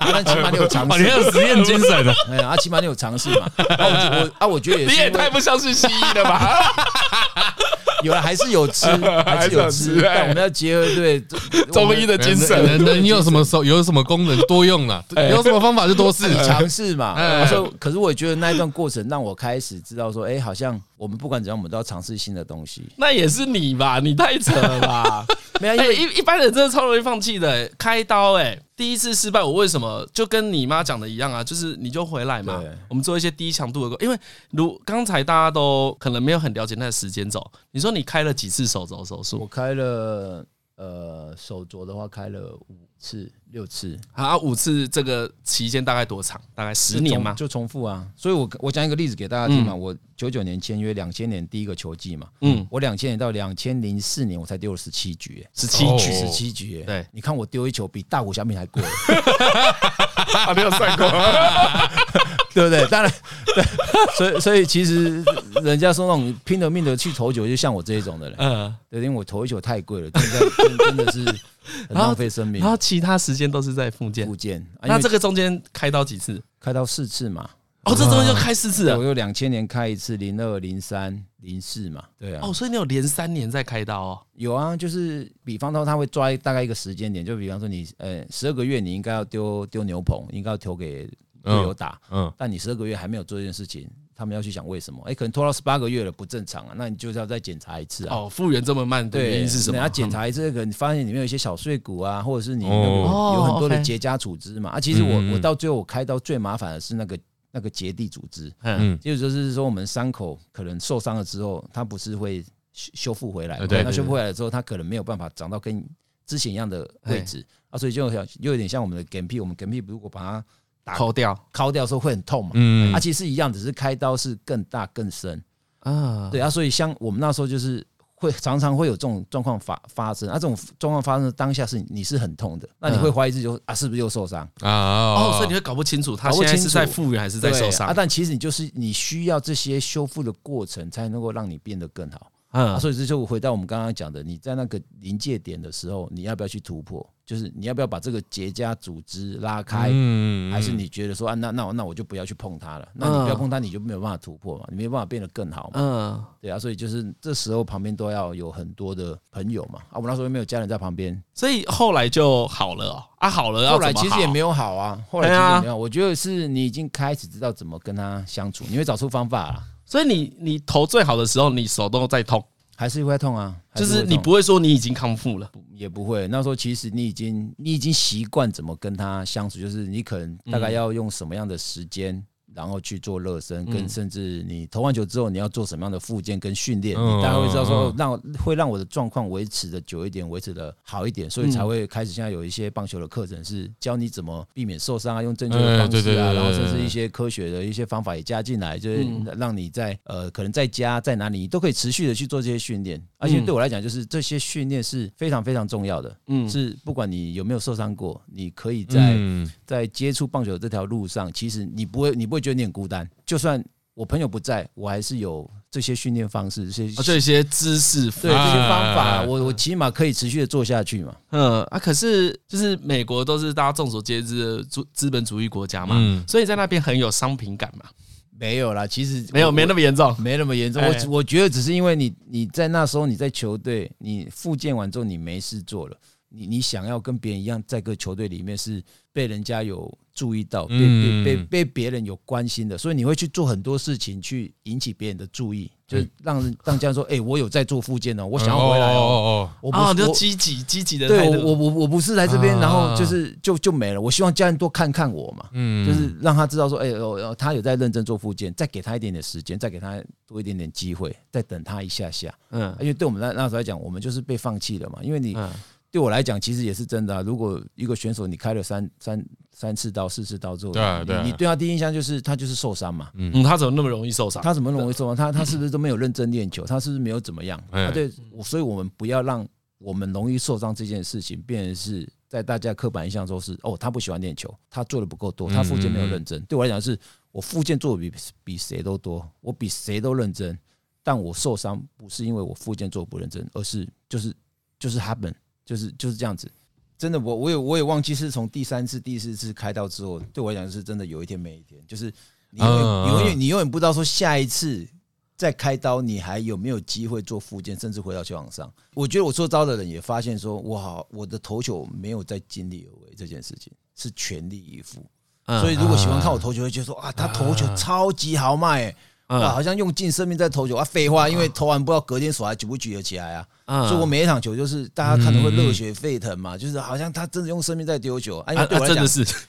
但起码你有尝试，你有实验精神的。哎呀，啊，起码你有尝试嘛？啊，我啊，我觉得也是。你也太不像是西医了吧？[laughs] 有了，还是有吃，还是有吃，但我们要结合对中医的精神。那你有什么手有什么功能多用了？有什么方法就多试，[laughs] 尝试嘛。说，可是我觉得那一段过程让我开始知道说，哎，好像我们不管怎样，我们都要尝试新的东西。那也是你吧？你太扯了吧？[laughs] 没有，因为一一般人真的超容易放弃的。开刀，哎。第一次失败，我为什么就跟你妈讲的一样啊？就是你就回来嘛，我们做一些低强度的工，因为如刚才大家都可能没有很了解那个时间轴。你说你开了几次手肘手术？我开了，呃，手镯的话开了五次。六次啊，五次这个期间大概多长？大概十年嘛？就重复啊。所以我我讲一个例子给大家听嘛。我九九年签约，两千年第一个球季嘛。嗯，我两千年到两千零四年，我才丢了十七局，十七局，十七局。对，你看我丢一球比大谷翔平还贵，还 [laughs] 没有算过，对不对？当然，对。所以所以其实人家说那种拼了命的去投球，就像我这一种的人。嗯，对，因为我投一球太贵了，真的真的是很浪费生命。然后其他时间都是在复健，复健。那这个中间开刀几次？开刀四次嘛。哦，这中间就开四次啊。我有两千年开一次，零二、零三、零四嘛。对啊。哦，所以你有连三年在开刀哦？有啊，就是比方说他会抓大概一个时间点，就比方说你呃十二个月你应该要丢丢牛棚，应该要投给队友打。嗯。但你十二个月还没有做这件事情。他们要去想为什么？哎，可能拖到十八个月了，不正常啊！那你就是要再检查一次啊！哦，复原这么慢的原因是什么？你要检查一次，可能发现里面有一些小碎骨啊，[laughs] 或者是你有有很多的结痂组织嘛。啊，其实我我到最后我开刀最麻烦的是那个那个结缔组织，嗯，就是就是说我们伤口可能受伤了之后，它不是会修修复回来，对，那修复回来之后，它可能没有办法长到跟之前一样的位置啊，所以就像又有点像我们的梗屁，我们梗屁如果把它抠掉，抠掉的时候会很痛嘛？嗯，啊，其实一样，只是开刀是更大更深啊。对啊，所以像我们那时候就是会常常会有这种状况发发生，啊，这种状况发生的当下是你是很痛的，那你会怀疑自己就啊是不是又受伤啊？哦，所以你会搞不清楚他现在是在复原还是在受伤啊？但其实你就是你需要这些修复的过程，才能够让你变得更好。啊，所以这就回到我们刚刚讲的，你在那个临界点的时候，你要不要去突破？就是你要不要把这个结痂组织拉开？嗯，还是你觉得说啊，那那那我就不要去碰它了？那你不要碰它，你就没有办法突破嘛，你没有办法变得更好嘛？嗯，对啊，所以就是这时候旁边都要有很多的朋友嘛。啊，我那时候又没有家人在旁边，所以后来就好了哦。啊，好了，后来其实也没有好啊。后来其实也没有，我觉得是你已经开始知道怎么跟他相处，你会找出方法了。所以你你头最好的时候，你手都在痛，还是会痛啊？就是你不会说你已经康复了，也不会。那时候其实你已经你已经习惯怎么跟他相处，就是你可能大概要用什么样的时间然后去做热身，跟甚至你投完球之后你要做什么样的复健跟训练，你大概会知道说让会让我的状况维持的久一点，维持的好一点，所以才会开始现在有一些棒球的课程是教你怎么避免受伤啊，用正确的方式啊，然后甚至一些科学的一些方法也加进来，就是让你在呃可能在家在哪里你都可以持续的去做这些训练，而且对我来讲就是这些训练是非常非常重要的，嗯，是不管你有没有受伤过，你可以在在接触棒球这条路上，其实你不会你不会觉得你很孤单，就算我朋友不在，我还是有这些训练方式，这些这些知识，对这些方法，我我起码可以持续的做下去嘛。嗯啊，可是就是美国都是大家众所皆知的资资本主义国家嘛，所以在那边很有商品感嘛。没有啦，其实没有，没那么严重，没那么严重。我我觉得只是因为你你在那时候你在球队，你复健完之后你没事做了，你你想要跟别人一样，在个球队里面是被人家有。注意到被被被被别人有关心的，所以你会去做很多事情去引起别人的注意，就让让家人说，哎，我有在做复健哦，我想要回来哦，我不就积极积极的，对我我我不是来这边，然后就是就就没了。我希望家人多看看我嘛，嗯，就是让他知道说，哎哦，他有在认真做复健，再给他一点点时间，再给他多一点点机会，再等他一下下，嗯，因为对我们那那时候来讲，我们就是被放弃了嘛，因为你。对我来讲，其实也是真的啊。如果一个选手你开了三三三次刀、四次刀之后，对对，你对他第一印象就是他就是受伤嘛。嗯，他怎么那么容易受伤？他怎么容易受伤？他他是不是都没有认真练球？他是不是没有怎么样？他对，所以我们不要让我们容易受伤这件事情变成是在大家刻板印象中是哦，他不喜欢练球，他做的不够多，他附件没有认真。对我来讲，是我附件做的比比谁都多，我比谁都认真，但我受伤不是因为我附件做的不认真，而是就是就是他们。就是就是这样子，真的，我我也我也忘记是从第三次、第四次开刀之后，对我来讲是真的有一天没一天，就是你永远你永远你永远不知道说下一次再开刀你还有没有机会做复健，甚至回到球场上。我觉得我做招的人也发现说，我好我的投球没有在尽力而为这件事情，是全力以赴。所以如果喜欢看我投球，会觉得说啊，他投球超级豪迈，欸。啊，好像用尽生命在投球啊！废话，因为投完不知道隔天手还举不举得起来啊！所以我每一场球就是大家看的会热血沸腾嘛，就是好像他真的用生命在丢球啊！因为对我来讲，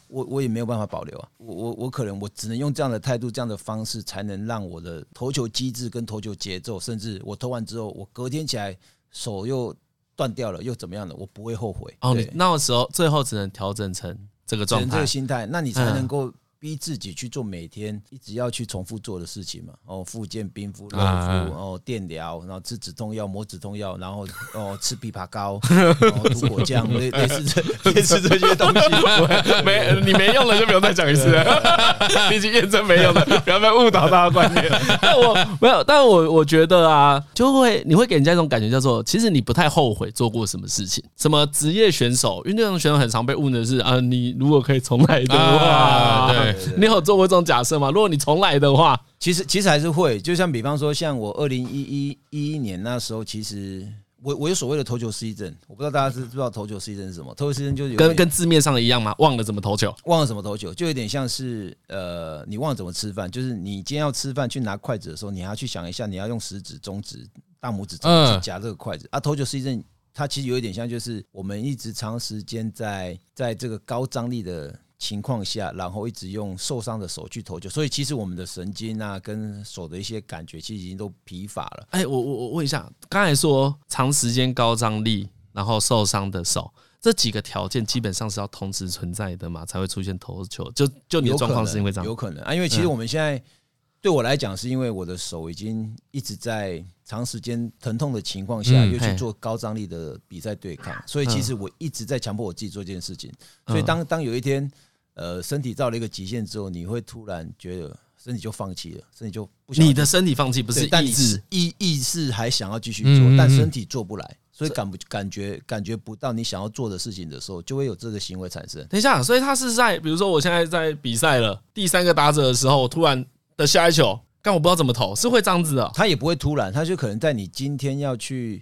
我我也没有办法保留啊！我我我可能我只能用这样的态度、这样的方式，才能让我的投球机制跟投球节奏，甚至我投完之后，我隔天起来手又断掉了，又怎么样的，我不会后悔。哦，你那个时候最后只能调整成这个状态，这个心态，那你才能够。逼自己去做每天一直要去重复做的事情嘛？哦，复健、冰敷、热敷，哦，电疗，然后吃止痛药、抹止痛药，然后 [laughs] 哦，吃枇杷膏、[laughs] 涂果酱，类类似这类似这些东西。[laughs] 没，你没用了就不用再讲一次了。毕竟验证没用了，不要被误导大家观念。但我没有，但我我觉得啊，就会你会给人家一种感觉，叫做其实你不太后悔做过什么事情。什么职业选手，因为那种选手很常被问的是啊，你如果可以重来的话，对。你有做过这种假设吗？如果你重来的话，其实其实还是会，就像比方说，像我二零一一一一年那时候，其实我我有所谓的投球失忆症，我不知道大家知不知道投球失忆症是什么？投球失忆症就是跟跟字面上的一样吗？忘了怎么投球，忘了怎么投球，就有点像是呃，你忘了怎么吃饭，就是你今天要吃饭去拿筷子的时候，你还要去想一下，你要用食指、中指、大拇指怎么去夹这个筷子啊？投球失忆症它其实有一点像，就是我们一直长时间在在这个高张力的。情况下，然后一直用受伤的手去投球，所以其实我们的神经啊，跟手的一些感觉，其实已经都疲乏了。哎，我我我问一下，刚才说长时间高张力，然后受伤的手，这几个条件基本上是要同时存在的嘛，才会出现投球？就就你的状况是因为这样？有可能啊，因为其实我们现在。对我来讲，是因为我的手已经一直在长时间疼痛的情况下，又去做高张力的比赛对抗，所以其实我一直在强迫我自己做这件事情。所以当当有一天，呃，身体到了一个极限之后，你会突然觉得身体就放弃了，身体就不想。你的身体放弃不是意志，意意识还想要继续做，但身体做不来，所以感不感觉感觉不到你想要做的事情的时候，就会有这个行为产生。等一下，所以他是在比如说我现在在比赛了第三个打者的时候，我突然。的下一球，但我不知道怎么投，是会这样子的。他也不会突然，他就可能在你今天要去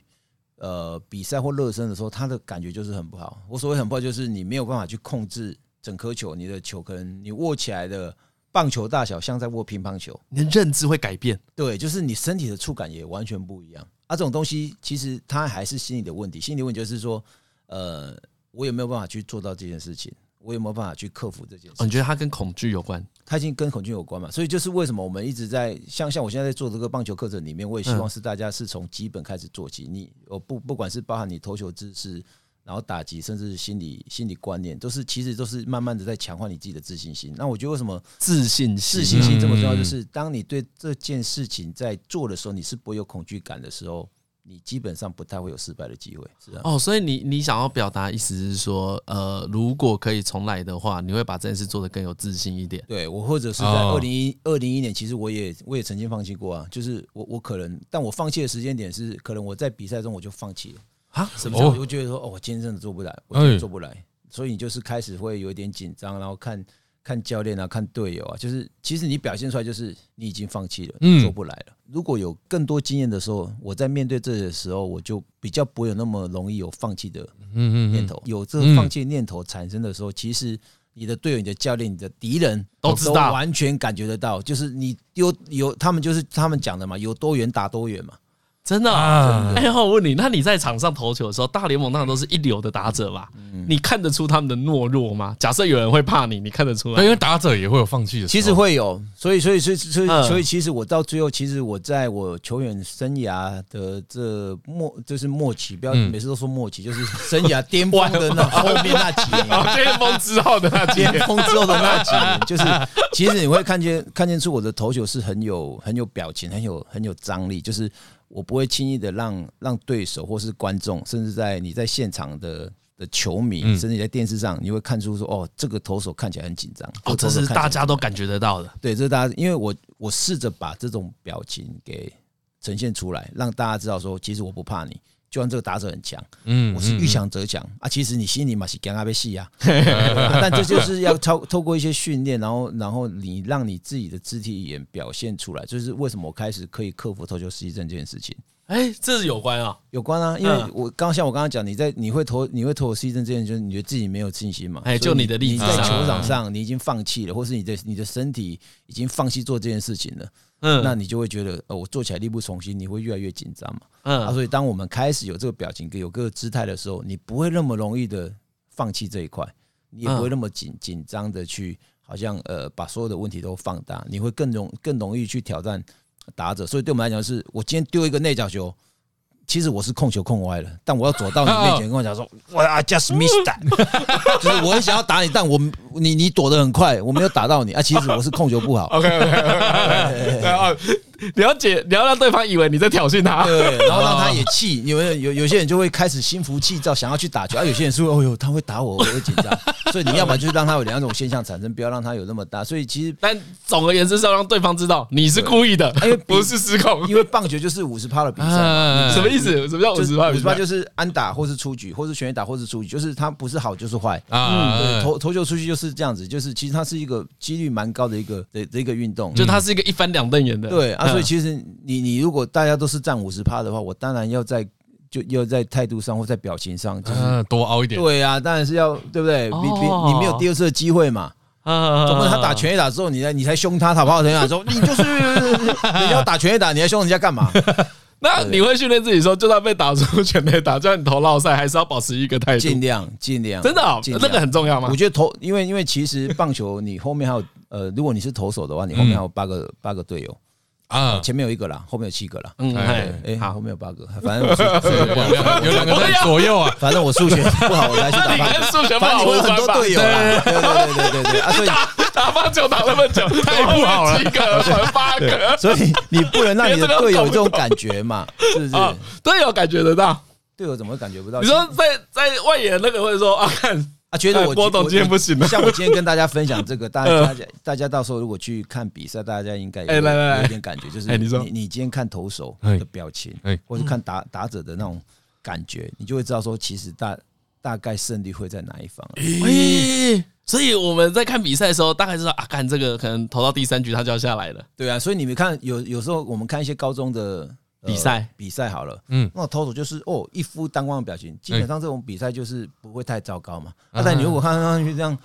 呃比赛或热身的时候，他的感觉就是很不好。我所谓很不好，就是你没有办法去控制整颗球，你的球可能你握起来的棒球大小像在握乒乓球，你的认知会改变。对，就是你身体的触感也完全不一样。啊，这种东西其实它还是心理的问题。心理问题就是说，呃，我有没有办法去做到这件事情？我有没有办法去克服这件事？哦，你觉得它跟恐惧有关？它已经跟恐惧有关嘛？所以就是为什么我们一直在像像我现在在做这个棒球课程里面，我也希望是大家是从基本开始做起。你我不不管是包含你投球姿势，然后打击，甚至是心理心理观念，都是其实都是慢慢的在强化你自己的自信心。那我觉得为什么自信自信心这么重要？就是当你对这件事情在做的时候，你是不会有恐惧感的时候。你基本上不太会有失败的机会，是啊。哦，所以你你想要表达意思是说，呃，如果可以重来的话，你会把这件事做得更有自信一点。对我，或者是在二零一二零一年，其实我也我也曾经放弃过啊。就是我我可能，但我放弃的时间点是，可能我在比赛中我就放弃了啊。什么时候我就觉得说，哦，我今天真的做不来，我真的做不来。所以你就是开始会有一点紧张，然后看。看教练啊，看队友啊，就是其实你表现出来就是你已经放弃了，做不来了。如果有更多经验的时候，我在面对这个时候，我就比较不会有那么容易有放弃的念头。有这个放弃念头产生的时候，其实你的队友、你的教练、你的敌人都知道完全感觉得到，就是你有有他们就是他们讲的嘛，有多远打多远嘛。真的，哎，我问你，那你在场上投球的时候，大联盟当然都是一流的打者吧？你看得出他们的懦弱吗？假设有人会怕你，你看得出来？对因为打者也会有放弃的其实会有，所以，所以，所以，所以，所以，其实我到最后，其实我在我球员生涯的这末，就是末期，不要每次都说末期，就是生涯巅峰的那后面那几年，[laughs] 巅峰之后的那几年，[laughs] 巅峰之后的那几年，就是其实你会看见看见出我的投球是很有很有表情，很有很有张力，就是。我不会轻易的让让对手或是观众，甚至在你在现场的的球迷，甚至你在电视上，你会看出说，哦，这个投手看起来很紧张。哦，这是大家都感觉得到的。对，这是大家，因为我我试着把这种表情给呈现出来，让大家知道说，其实我不怕你。就算这个打者很强，嗯，我是遇强则强啊。其实你心里嘛是惊他被戏 [laughs] 啊，但这就是要超透过一些训练，然后然后你让你自己的肢体语言表现出来，就是为什么我开始可以克服投球失忆症这件事情。哎，这是有关啊，有关啊，因为我刚像我刚刚讲，你在你会投你会投我失忆症这件事，就是你觉得自己没有信心嘛？哎，就你的例子，在球场上你已经放弃了，或是你的你的身体已经放弃做这件事情了。嗯，那你就会觉得，呃，我做起来力不从心，你会越来越紧张嘛。嗯，啊，所以当我们开始有这个表情，有个姿态的时候，你不会那么容易的放弃这一块，你也不会那么紧紧张的去，好像呃把所有的问题都放大，你会更容更容易去挑战打者。所以对我们来讲，是我今天丢一个内角球。其实我是控球控歪了，但我要走到你面前 [laughs] 跟我讲说，我 I just missed that，[laughs] 就是我很想要打你，但我你你躲得很快，我没有打到你啊。其实我是控球不好。[laughs] OK OK 要解，你要让对方以为你在挑衅他，对，然后让他也气。有有有些人就会开始心浮气躁，想要去打球。啊有些人说，哦呦，他会打我，我会紧张。所以你要么就是让他有两种现象产生，不要让他有那么大。所以其实，但总而言之是要让对方知道你是故意的，因为不是失控。因为棒球就是五十趴的比赛，什么意思？什么叫五十趴？五十趴就是安打或是出局，或是全垒打或是出局，就是他不是好就是坏。啊，对，投投球出去就是这样子，就是其实它是一个几率蛮高的一个的的一个运动，就它是一个一翻两瞪眼的。对啊，所以其实你。你你如果大家都是占五十趴的话，我当然要在就要在态度上或在表情上，就是多凹一点。对啊，当然是要对不对？你你你没有第二次的机会嘛？总不能他打全垒打之后，你才你才凶他，他跑全垒打之后，你就是 [laughs] 你要打全垒打，你还凶人家干嘛？那你会训练自己说，就算被打出全垒打，就算你投落赛，还是要保持一个态度，尽量尽量。真的，那个很重要吗？我觉得投，因为因为其实棒球你后面还有呃，如果你是投手的话，你后面还有八个八个队友。啊，前面有一个啦，后面有七个啦。嗯，哎，哎，好，后面有八个，反正我数学不好，有两个在左右啊。[laughs] 反正我数学不好，我来去打棒球。数学不好，我有很多队友啦。对对对对对，啊，所以打棒球打那么久，[laughs] 太不好了。七个传八个，所以你不能让你的队友有这种感觉嘛？是不是？队友感觉得到，队友怎么会感觉不到？你说在在外野那个会说啊，看啊。觉得我郭董今天不行了，像我今天跟大家分享这个，大家大家大家到时候如果去看比赛，大家应该有有点感觉，就是你你今天看投手的表情，或者看打打者的那种感觉，你就会知道说，其实大大概胜率会在哪一方。所以我们在看比赛的时候，大概知道啊，看这个可能投到第三局他就要下来了。对啊，所以你们看有有时候我们看一些高中的。比赛比赛好了，嗯，那投手就是哦一副灯光的表情，基本上这种比赛就是不会太糟糕嘛。但你如果看上去这样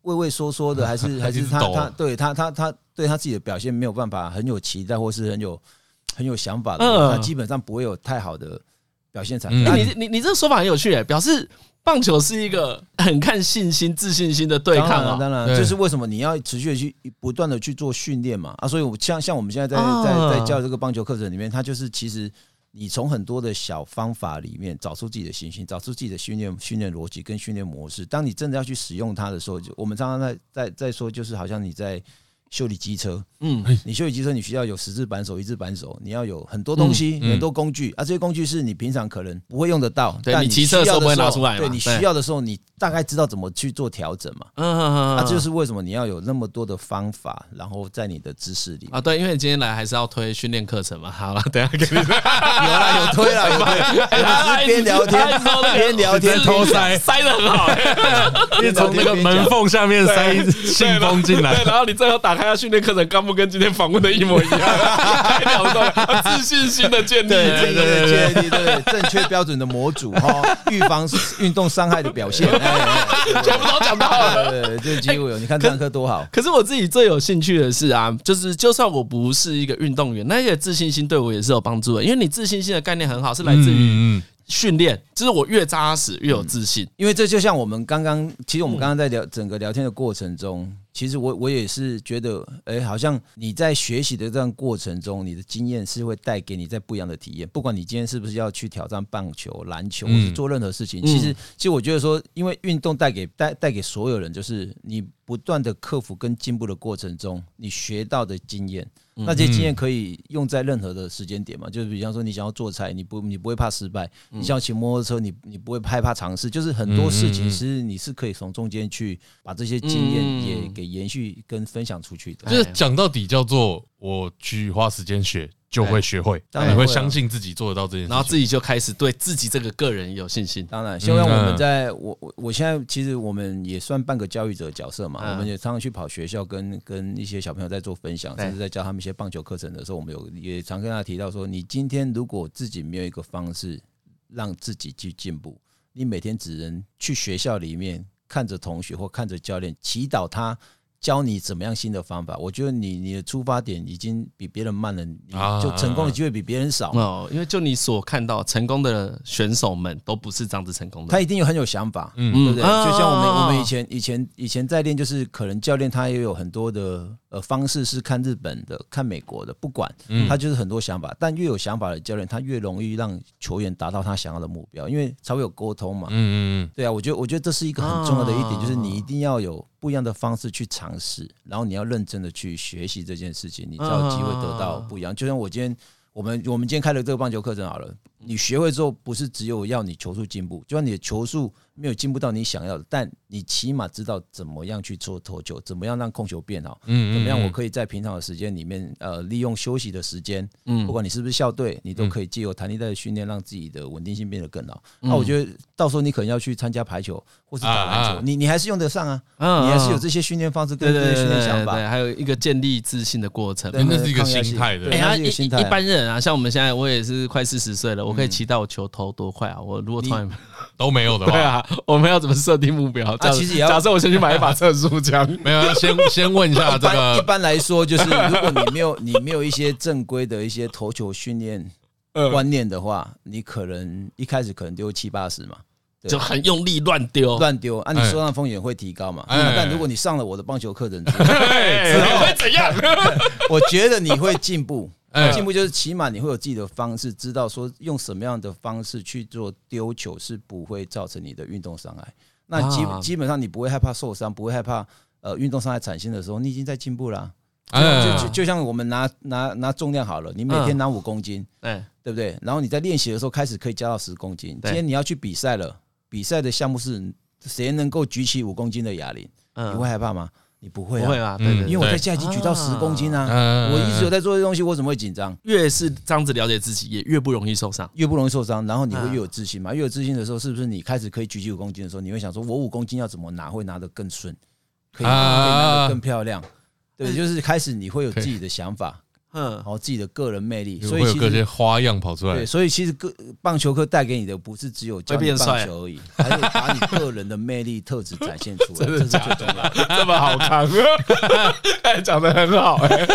畏畏缩缩的，[laughs] 还是还是他他对他他他对他自己的表现没有办法很有期待，或是很有很有想法的，他基本上不会有太好的表现产生。你你你这个说法很有趣诶，表示棒球是一个很看信心、自信心的对抗啊。当然，就是为什么你要持续的去不断的去做训练嘛啊。所以，我像像我们现在在在在教这个棒球课程里面，它就是其实你从很多的小方法里面找出自己的信心，找出自己的训练训练逻辑跟训练模式。当你真的要去使用它的时候，就我们常常在在在说，就是好像你在。修理机车，嗯，你修理机车，你需要有十字扳手、一字扳手，你要有很多东西、很多工具啊。这些工具是你平常可能不会用得到，但你骑车的时候不会拿出来。对，你需要的时候，你大概知道怎么去做调整嘛。嗯嗯嗯。啊，这就是为什么你要有那么多的方法，然后在你的知识里啊。对，因为你今天来还是要推训练课程嘛。好了，等下 [laughs] 给你。有了，有推了，有推。我们是边聊天边聊天偷塞，塞的很好。[laughs] 你从那个门缝下面塞信封进来，然后你最后打开。他训练课程纲目跟今天访问的一模一样，太了解自信心的建立，对对对，建立对正确标准的模组哈，[laughs] 预防运动伤害的表现，全部都讲到了，对，这几乎有。你看这堂课多好。可是我自己最有兴趣的是啊，就是就算我不是一个运动员，那些自信心对我也是有帮助的，因为你自信心的概念很好，是来自于。训练就是我越扎实越有自信，因为这就像我们刚刚，其实我们刚刚在聊整个聊天的过程中，其实我我也是觉得，哎，好像你在学习的这样过程中，你的经验是会带给你在不一样的体验。不管你今天是不是要去挑战棒球、篮球，或是做任何事情，其实，其实我觉得说，因为运动带给带带给所有人，就是你不断的克服跟进步的过程中，你学到的经验。那这些经验可以用在任何的时间点嘛？就是比方说，你想要做菜，你不你不会怕失败；你想要骑摩托车，你你不会害怕尝试。就是很多事情，其实你是可以从中间去把这些经验也给延续跟分享出去的。就是讲到底，叫做我去花时间学。就会学会，当然会相信自己做得到这件事，然后自己就开始对自己这个个人有信心。当然，希望我们在我我我现在其实我们也算半个教育者的角色嘛，我们也常常去跑学校，跟跟一些小朋友在做分享，甚至在教他们一些棒球课程的时候，我们有也常跟他提到说，你今天如果自己没有一个方式让自己去进步，你每天只能去学校里面看着同学或看着教练祈祷他。教你怎么样新的方法，我觉得你你的出发点已经比别人慢了，你就成功的机会比别人少。哦。因为就你所看到成功的选手们都不是这样子成功的，他一定有很有想法，嗯，对不对？就像我们我们以前以前以前在练，就是可能教练他也有很多的呃方式是看日本的、看美国的，不管他就是很多想法。但越有想法的教练，他越容易让球员达到他想要的目标，因为才会有沟通嘛。嗯嗯嗯，对啊，我觉得我觉得这是一个很重要的一点，就是你一定要有。不一样的方式去尝试，然后你要认真的去学习这件事情，你才有机会得到不一样。就像我今天，我们我们今天开了这个棒球课程好了，你学会之后，不是只有要你球速进步，就算你的球速。没有进步到你想要的，但你起码知道怎么样去做投球，怎么样让控球变好，嗯，怎么样我可以在平常的时间里面，呃，利用休息的时间，嗯，不管你是不是校队，你都可以借由弹力带的训练，让自己的稳定性变得更好。那我觉得到时候你可能要去参加排球或是打篮球，你你还是用得上啊，你还是有这些训练方式跟这些训练想法，还有一个建立自信的过程，那是一个心态的。哎，一一般人啊，像我们现在，我也是快四十岁了，我可以期待我球投多快啊？我如果从来都没有的话，[laughs] 对啊，我们要怎么设定目标？啊，其实也要假设我先去买一把 [laughs] 测速枪，没有，先 [laughs] 先问一下这个。一般来说，就是如果你没有你没有一些正规的一些投球训练观念的话，你可能一开始可能丢七八十嘛，就很用力乱丢，乱丢啊，你受伤风险会提高嘛。但如果你上了我的棒球课程 [laughs] 之后，会怎样？我觉得你会进步。进步就是起码你会有自己的方式，知道说用什么样的方式去做丢球是不会造成你的运动伤害。那基基本上你不会害怕受伤，不会害怕呃运动伤害产生的时候，你已经在进步了。就就就像我们拿拿拿重量好了，你每天拿五公斤，对不对？然后你在练习的时候开始可以加到十公斤。今天你要去比赛了，比赛的项目是谁能够举起五公斤的哑铃？你会害怕吗？你不会啊？不会啊，对对，因为我在家已经举到十公斤啊，我一直有在做这东西，我怎么会紧张？越是这样子了解自己，也越不容易受伤，越不容易受伤，然后你会越有自信嘛？越有自信的时候，是不是你开始可以举起五公斤的时候，你会想说，我五公斤要怎么拿会拿得更顺，可以拿得更漂亮？对，就是开始你会有自己的想法。嗯，好自己的个人魅力，所以会有各些花样跑出来。对，所以其实个棒球课带给你的不是只有教你棒球而已，还是把你个人的魅力特质展现出来，[laughs] 这是最重要的。这么好看，哎，讲得很好哎。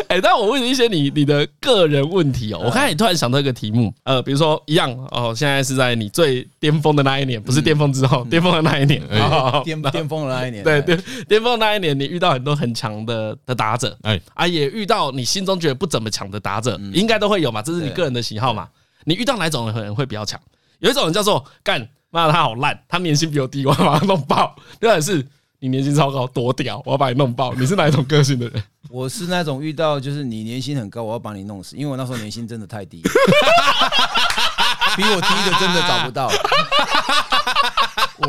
[laughs] 哎，但我问你一些你你的个人问题哦。我刚才也突然想到一个题目，呃，比如说一样哦，现在是在你最巅峰的那一年，不是巅峰之后，巅峰的那一年，[laughs] 巅巅峰的那一年，对对，巅峰那一年，你遇到很多很强的的打者，哎啊，也遇到你心中觉得不怎么强的打者，应该都会有嘛，这是你个人的喜好嘛。你遇到哪种人会比较强？有一种人叫做干，妈的他好烂，他年薪比我低，我要把他弄爆。[laughs] 第二是。你年薪超高，多屌！我要把你弄爆。你是哪一种个性的人？[laughs] 我是那种遇到就是你年薪很高，我要把你弄死，因为我那时候年薪真的太低，[laughs] 比我低的真的找不到。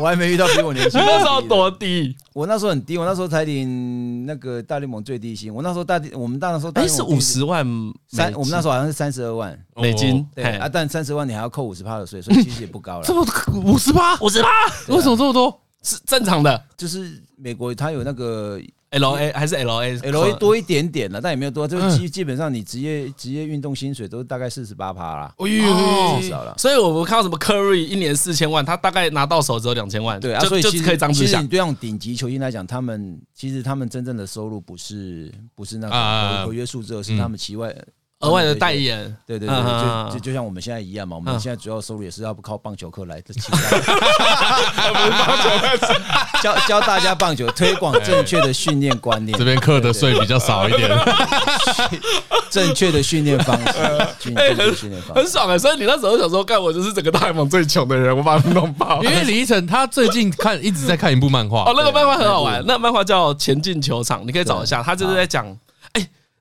我还没遇到比我年薪。那时候多低？我那时候很低，我那时候才领那个大联盟最低薪。我那时候大，我们那时候哎是五十万三，我们那时候好像是三十二万美金。对啊，但三十万你还要扣五十趴的税，所以其实也不高了。[laughs] 这么五十趴？五十趴？为什么这么多？是正常的，就是美国它有那个 L A 还是 L A L A 多一点点了，但也没有多，就基基本上你职业职业运动薪水都大概四十八趴啦，哦，至少了。所以我们看到什么 Curry 一年四千万，他大概拿到手只有两千万，对啊，所以其实可以这样子想。其实你对那种顶级球星来讲，他们其实他们真正的收入不是不是那个合约数字，而是他们其外。额外的代言，对对对，就就就像我们现在一样嘛。我们现在主要收入也是要不靠棒球课来的，[laughs] [laughs] 教教大家棒球，推广正确的训练观念。这边课的税比较少一点，[laughs] 正确的训练方式，训练方式很爽啊！所以你那时候想说，干我就是整个大联盟最穷的人，我把他弄爆。因为李依晨他最近看一直在看一部漫画，哦，那个漫画很好玩，那漫画叫《前进球场》，你可以找一下，他就是在讲。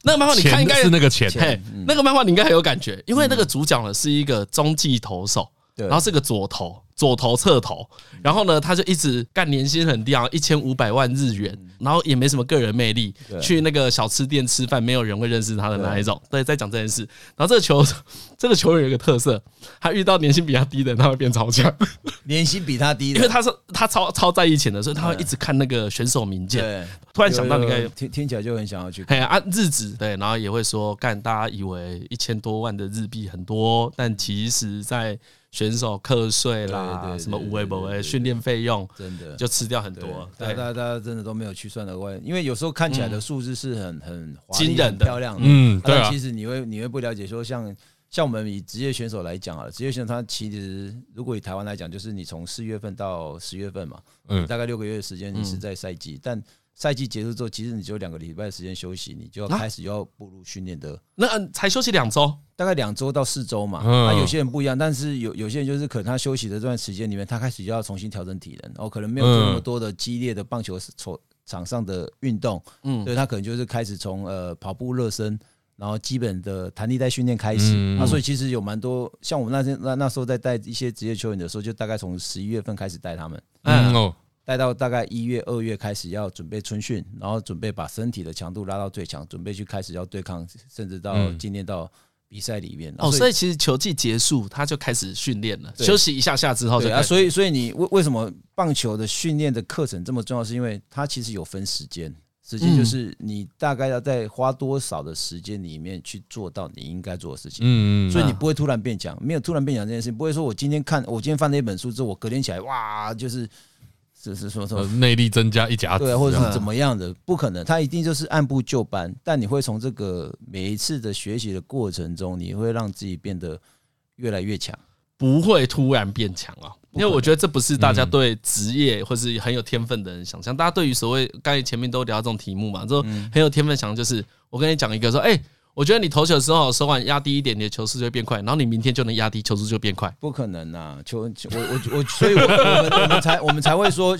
那个漫画你看应该是那个钱，嘿，那个漫画你应该很有感觉，因为那个主角呢是一个中继投手，然后是个左投。左投侧投，然后呢，他就一直干，年薪很低啊，一千五百万日元，然后也没什么个人魅力，去那个小吃店吃饭，没有人会认识他的那一种。对，在讲这件事。然后这个球，[laughs] 这个球员有一个特色，他遇到年薪比他低的人，他会变超强。年薪比他低的，因为他是他超超在意钱的，所以他会一直看那个选手名鉴。对，突然想到，你可以听听起来就很想要去看。按日子对，然后也会说干，大家以为一千多万的日币很多，但其实在。选手课税啦，什么五维、五维训练费用，真的就吃掉很多。大家大家真的都没有去算额外，因为有时候看起来的数字是很很惊人的、漂亮的。嗯，对啊。其实你会你会不了解，说像像我们以职业选手来讲啊，职业选手他其实如果以台湾来讲，就是你从四月份到十月份嘛，嗯，大概六个月的时间你是在赛季，但。赛季结束之后，其实你只有两个礼拜的时间休息，你就要开始要步入训练的。那才休息两周，大概两周到四周嘛。啊，有些人不一样，但是有有些人就是可能他休息的这段时间里面，他开始就要重新调整体能，哦，可能没有那么多的激烈的棒球场场上的运动，嗯，所以他可能就是开始从呃跑步热身，然后基本的弹力带训练开始。啊，所以其实有蛮多像我们那天那那时候在带一些职业球员的时候，就大概从十一月份开始带他们。嗯哦。待到大概一月、二月开始要准备春训，然后准备把身体的强度拉到最强，准备去开始要对抗，甚至到今天到比赛里面。哦，所以其实球季结束他就开始训练了，休息一下下之后就。对啊，所以所以你为为什么棒球的训练的课程这么重要？是因为它其实有分时间，时间就是你大概要在花多少的时间里面去做到你应该做的事情。嗯嗯。所以你不会突然变强，没有突然变强这件事情，不会说我今天看我今天翻了一本书之后，我隔天起来哇就是。是是说说内力增加一甲子，对，或者是怎么样的？不可能，他一定就是按部就班。但你会从这个每一次的学习的过程中，你会让自己变得越来越强，不会突然变强啊。因为我觉得这不是大家对职业或是很有天分的人想象。大家对于所谓刚才前面都聊这种题目嘛，就很有天分想就是我跟你讲一个说，哎。我觉得你投球的时候手腕压低一点，你的球速就会变快，然后你明天就能压低，球速就变快。不可能啊！球，我我我，所以我我们我们才我们才会说，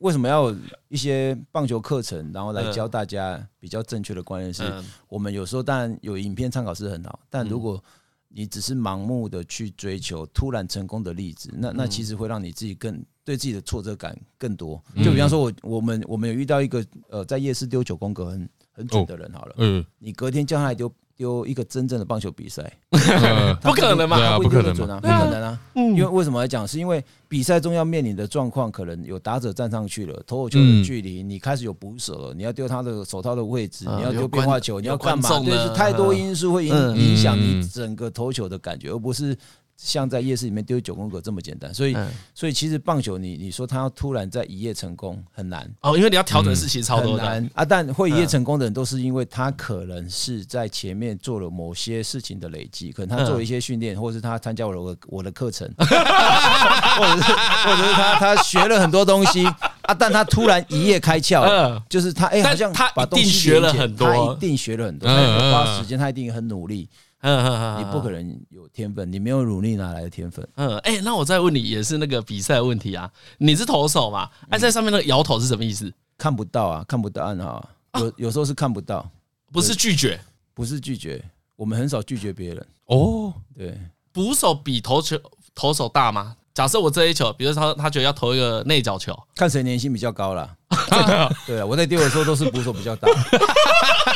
为什么要有一些棒球课程，然后来教大家比较正确的观念。是我们有时候当然有影片参考是很好，但如果你只是盲目的去追求突然成功的例子，那那其实会让你自己更对自己的挫折感更多。就比方说，我我们我们有遇到一个呃，在夜市丢九宫格很。很准的人好了，嗯，你隔天叫他来丢丢一个真正的棒球比赛，[laughs] [laughs] 不可能嘛？不可能啊，不可能啊，因为为什么来讲？是因为比赛中要面临的状况，可能有打者站上去了，投手球的距离，你开始有捕手了，你要丢他的手套的位置，你要丢变化球，你要干嘛？对，是太多因素会影影响你整个投球的感觉，而不是像在夜市里面丢九宫格这么简单，所以，所以其实棒球你你说他要突然在一夜成功很难。哦，因为你要调整事情超多的。啊。但会一夜成功的人都是因为他可能是在前面做了某些事情的累积，可能他做了一些训练，或者是他参加我的我的课程，[laughs] 或者是或者是他他学了很多东西。啊，但他突然一夜开窍，就是他哎，好像他一定学了很多，他一定学了很多，他花时间，他一定很努力。嗯嗯嗯，你不可能有天分，你没有努力哪来的天分？嗯，哎，那我再问你，也是那个比赛问题啊。你是投手嘛？哎，在上面那个摇头是什么意思？看不到啊，看不到暗号。有有时候是看不到，不是拒绝，不是拒绝。我们很少拒绝别人。哦，对，捕手比投球投手大吗？假设我这一球，比如说他他觉得要投一个内角球，看谁年薪比较高了。[laughs] 对啊，我在丢的时候都是捕手比较大。[laughs] [laughs]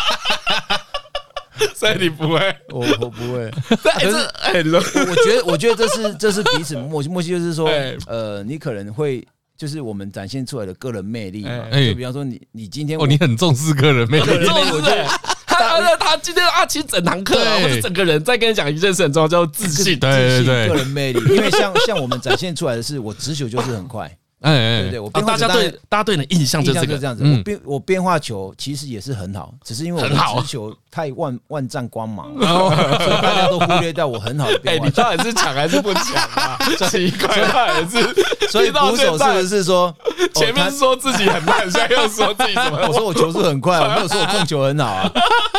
[laughs] 所以你不会，我我不会。[laughs] 可是，哎，你说，我觉得，我觉得这是这是彼此默契，默契就是说，呃，你可能会就是我们展现出来的个人魅力嘛。就比方说，你你今天哦，你很重视个人魅力，我觉得他他他今天阿奇整堂课，或者整个人在跟你讲一件事很重要，叫自信，对对对，个人魅力。因为像像我们展现出来的是，我直球就是很快。哎，对对，我大家对大家对你的印象就是这样子。我变我变化球其实也是很好，只是因为我的直球太万万丈光芒，所以大家都忽略掉我很好的变化。你到底是抢还是不抢啊？[laughs] 奇怪，还是所以捕手是不是说前面说自己很慢，现在又说自己怎么？我说我球速很快，我没有说我控球很好啊。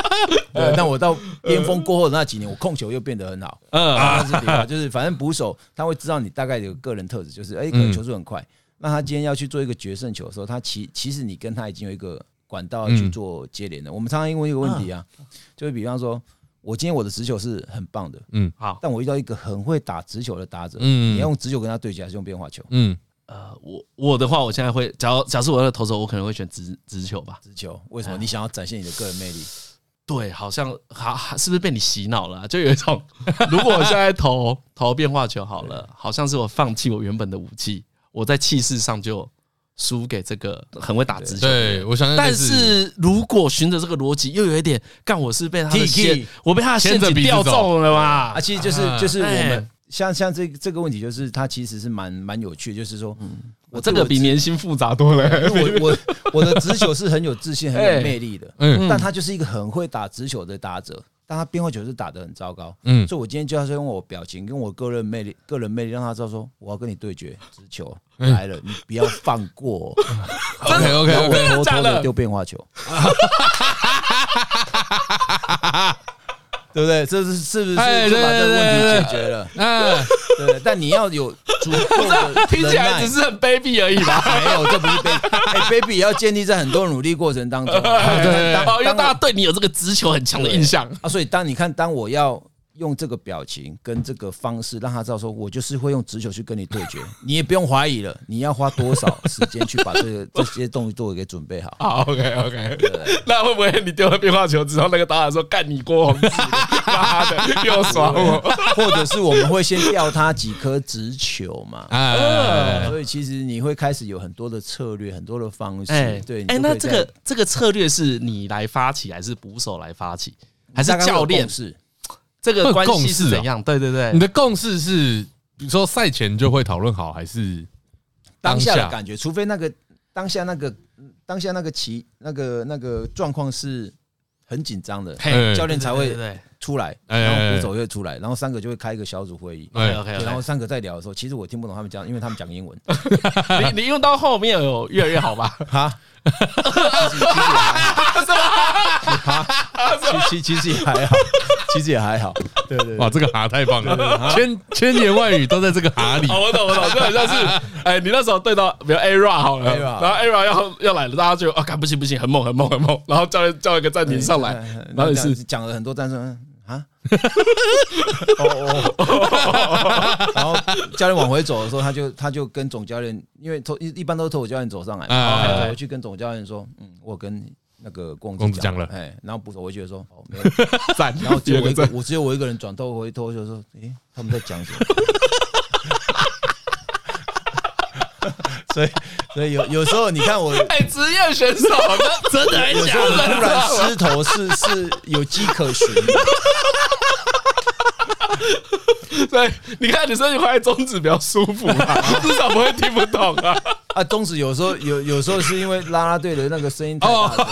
[laughs] 对，但我到巅峰过后的那几年，我控球又变得很好。嗯，是就是反正捕手他会知道你大概有个人特质，就是哎，可能球速很快。那他今天要去做一个决胜球的时候，他其其实你跟他已经有一个管道去做接连的。我们常常因为一个问题啊，就是比方说，我今天我的直球是很棒的，嗯，好，但我遇到一个很会打直球的打者，嗯，你要用直球跟他对决，还是用变化球？嗯，呃，我我的话，我现在会，假如假设我要投手，我可能会选直直球吧。直球为什么？你想要展现你的个人魅力？对，好像还，是不是被你洗脑了？就有一种，[laughs] 如果我现在投投变化球好了，好像是我放弃我原本的武器。我在气势上就输给这个很会打直球。对，我想。但是如果循着这个逻辑，又有一点，干我是被他的线，我被他的陷阱钓中了嘛？啊，其实就是就是我们像像这这个问题，就是它其实是蛮蛮有趣，就是说，嗯，我这个比年薪复杂多了。我我我的直球是很有自信、很有 [laughs] 魅力的，嗯，但他就是一个很会打直球的打者。但他变化球是打得很糟糕，嗯，所以我今天就要用我表情跟我个人魅力、个人魅力，让他知道说我要跟你对决，直球来了，你不要放过。[laughs] OK OK，我偷偷的丢变化球。[laughs] 对不对？这是是不是就把这个问题解决了？嗯，对。但你要有足够的，[laughs] 听起来只是很卑鄙而已吧？没有，这不是卑鄙。[laughs] 哎，卑鄙也要建立在很多努力过程当中。[laughs] 对，因为大家对你有这个直球很强的印象啊。所以当你看，当我要。用这个表情跟这个方式让他知道，说我就是会用直球去跟你对决，[laughs] 你也不用怀疑了。你要花多少时间去把这个 [laughs] 这些动作给准备好？好，OK OK。那会不会你丢了变化球之后，那个导演说干你郭宏志，妈的又耍我？或者是我们会先掉他几颗直球嘛？啊，所以其实你会开始有很多的策略，很多的方式。对，哎，那这个这个策略是你来发起，还是捕手来发起，还是教练是？这个关系是怎样？对对对，你的共识是，比如说赛前就会讨论好，还是当下的感觉？除非那个当下那个当下那个棋那个那个状况是很紧张的，教练才会出来，然后鼓手会出来，然后三个就会开一个小组会议。OK，然后三个在聊的时候，其实我听不懂他们讲，因为他们讲英文。[laughs] 你你用到后面有越来越好吧？[laughs] 哈，[laughs] 其实其实也还好。其实也还好，对对，哇，这个哈太棒了，千千言万语都在这个哈里。我懂我懂，就好像是，[laughs] 哎，你那时候对到，比如 ERA 好了，然后 ERA 要要来了，大家就啊，不行不行，很猛很猛很猛，然后叫叫一个暂停上来，然后也是讲了很多战术啊，然后教练往回走的时候，他就他就跟总教练，因为投一一般都是投手教练走上来，然后回去跟总教练说，嗯，我跟。那个公子讲了，哎，然后捕手回去说，哦，没有赞，然后只有我一个，我只有我一个人转头回头就说，哎，他们在讲什么？所以，所以有有时候你看我，哎，职业选手，真的，有时候突然失头是是有迹可循的。[laughs] 对，你看你说你画中指比较舒服嘛，[laughs] 至少不会听不懂啊。啊，中指有时候有有时候是因为啦啦队的那个声音太大，哦、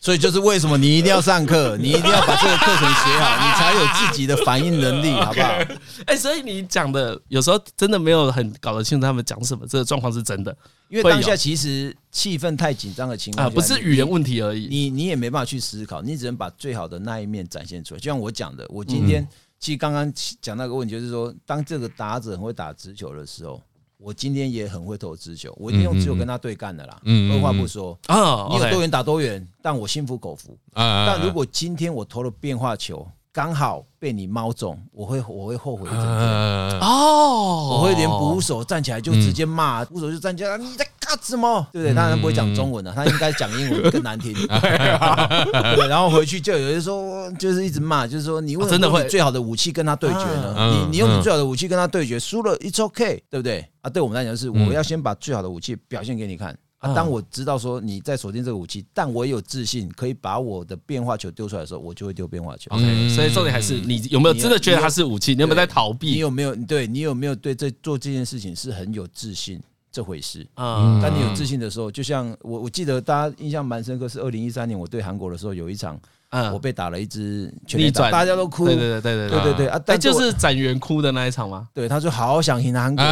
所以就是为什么你一定要上课，你一定要把这个课程学好，你才有自己的反应能力，[laughs] 好不好？哎，所以你讲的有时候真的没有很搞得清楚他们讲什么，这个状况是真的。因为当下其实气氛太紧张的情况下，啊，不是语言问题而已，你你也没办法去思考，你只能把最好的那一面展现出来。就像我讲的，我今天其实刚刚讲那个问题，就是说，当这个打者很会打直球的时候，我今天也很会投直球，我一定用直球跟他对干的啦。二话不说啊，你有多远打多远，但我心服口服。但如果今天我投了变化球，刚好被你猫中，我会我会后悔一整天哦，我会连捕手站起来就直接骂，捕手就站起来，你在干什么？对不对？当然不会讲中文了，他应该讲英文更难听。[laughs] 对，然后回去就有人说，就是一直骂，就是说你为什么最好的武器跟他对决呢？你你用你最好的武器跟他对决，输了，it's okay，对不对？啊，对我们来讲是，我要先把最好的武器表现给你看。啊，当我知道说你在锁定这个武器，但我也有自信可以把我的变化球丢出来的时候，我就会丢变化球。OK，所以重点还是你有没有真的觉得它是武器？你有没有在逃避？你有没有对你有没有对这做这件事情是很有自信这回事？啊，当你有自信的时候，就像我我记得大家印象蛮深刻，是二零一三年我对韩国的时候有一场。嗯，我被打了一支全垒打，大家都哭。对对对对对对对啊！但就是展元哭的那一场吗？对，他说好想赢韩国。对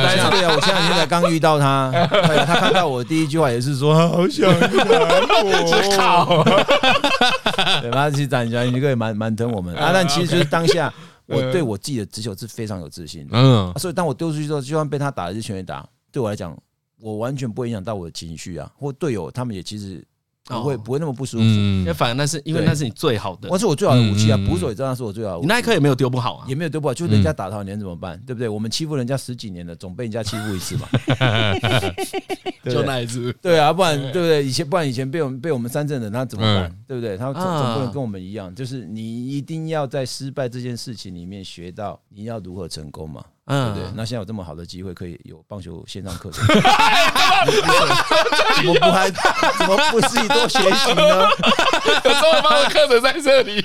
对啊，我现在现在刚遇到他，他看到我第一句话也是说好想赢韩国。对，他其实展元一个也蛮蛮疼我们啊。但其实就是当下，我对我自己的直球是非常有自信的。嗯，所以当我丢出去之后，就算被他打了一支全垒打，对我来讲，我完全不会影响到我的情绪啊。或队友他们也其实。不会不会那么不舒服，因为反正那是因为那是你最好的，那是我最好的武器啊！捕手也知道那是我最好的武器。你那一刻也没有丢不好啊，也没有丢不好，就人家打到你怎么办？对不对？我们欺负人家十几年了，总被人家欺负一次嘛。[laughs] 就那一次，对啊，不然对不对？以前不然以前被我们被我们三镇人，他怎么办？对不对？他总总不能跟我们一样，就是你一定要在失败这件事情里面学到你要如何成功嘛。嗯，对，那现在有这么好的机会，可以有棒球线上课程，[laughs] 怎么不还怎么不自己多学习呢？有这么棒的课程在这里，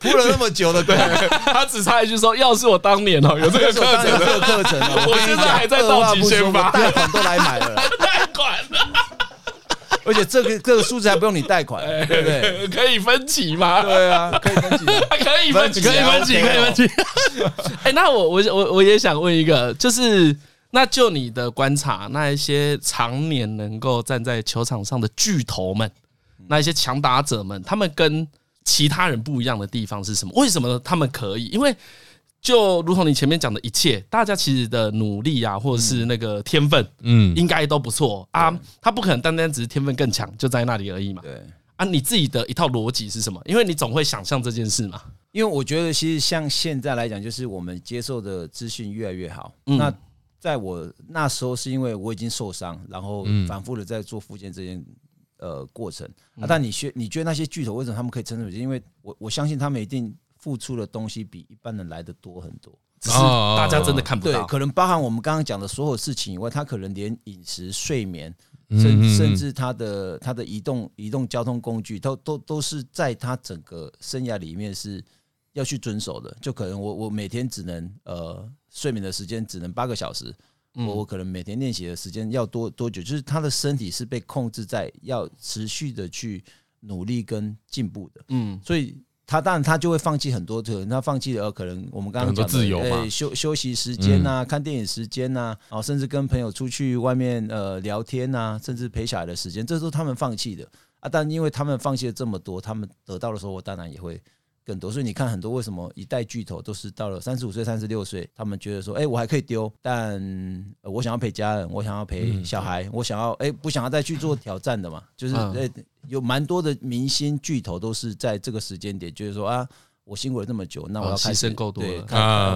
铺了那么久的对，他只差一句说：“要是我当年哦，有这个课程，有这个课程，我现在还在道奇先发，贷款都来买了。”而且这个这个数字还不用你贷款，对不对？[laughs] 可以分期吗？对啊，可以分期，[laughs] 可以分期，可以分期，可以分期。哎，那我我我我也想问一个，就是那就你的观察，那一些常年能够站在球场上的巨头们，那一些强打者们，他们跟其他人不一样的地方是什么？为什么他们可以？因为就如同你前面讲的一切，大家其实的努力啊，或者是那个天分，嗯，应该都不错啊。他不可能单单只是天分更强就在那里而已嘛。对啊，你自己的一套逻辑是什么？因为你总会想象这件事嘛。因为我觉得，其实像现在来讲，就是我们接受的资讯越来越好。那在我那时候，是因为我已经受伤，然后反复的在做复健这件呃过程啊。但你觉你觉得那些巨头为什么他们可以撑得住？因为我我相信他们一定。付出的东西比一般人来的多很多，只是大家真的看不到。对，可能包含我们刚刚讲的所有事情以外，他可能连饮食、睡眠，甚甚至他的他的移动移动交通工具，都都都是在他整个生涯里面是要去遵守的。就可能我我每天只能呃睡眠的时间只能八个小时，我我可能每天练习的时间要多多久？就是他的身体是被控制在要持续的去努力跟进步的。嗯，所以。他当然，他就会放弃很多，可能他放弃了可能我们刚刚讲的自由嘛，休休息时间呐，看电影时间呐，哦，甚至跟朋友出去外面呃聊天呐，甚至陪小孩的时间，这都是他们放弃的啊。但因为他们放弃了这么多，他们得到的时候，我当然也会。更多，所以你看很多为什么一代巨头都是到了三十五岁、三十六岁，他们觉得说，哎，我还可以丢，但我想要陪家人，我想要陪小孩，我想要，哎，不想要再去做挑战的嘛。就是，哎，有蛮多的明星巨头都是在这个时间点，就是说啊，我辛苦了这么久，那我要开始够多，对，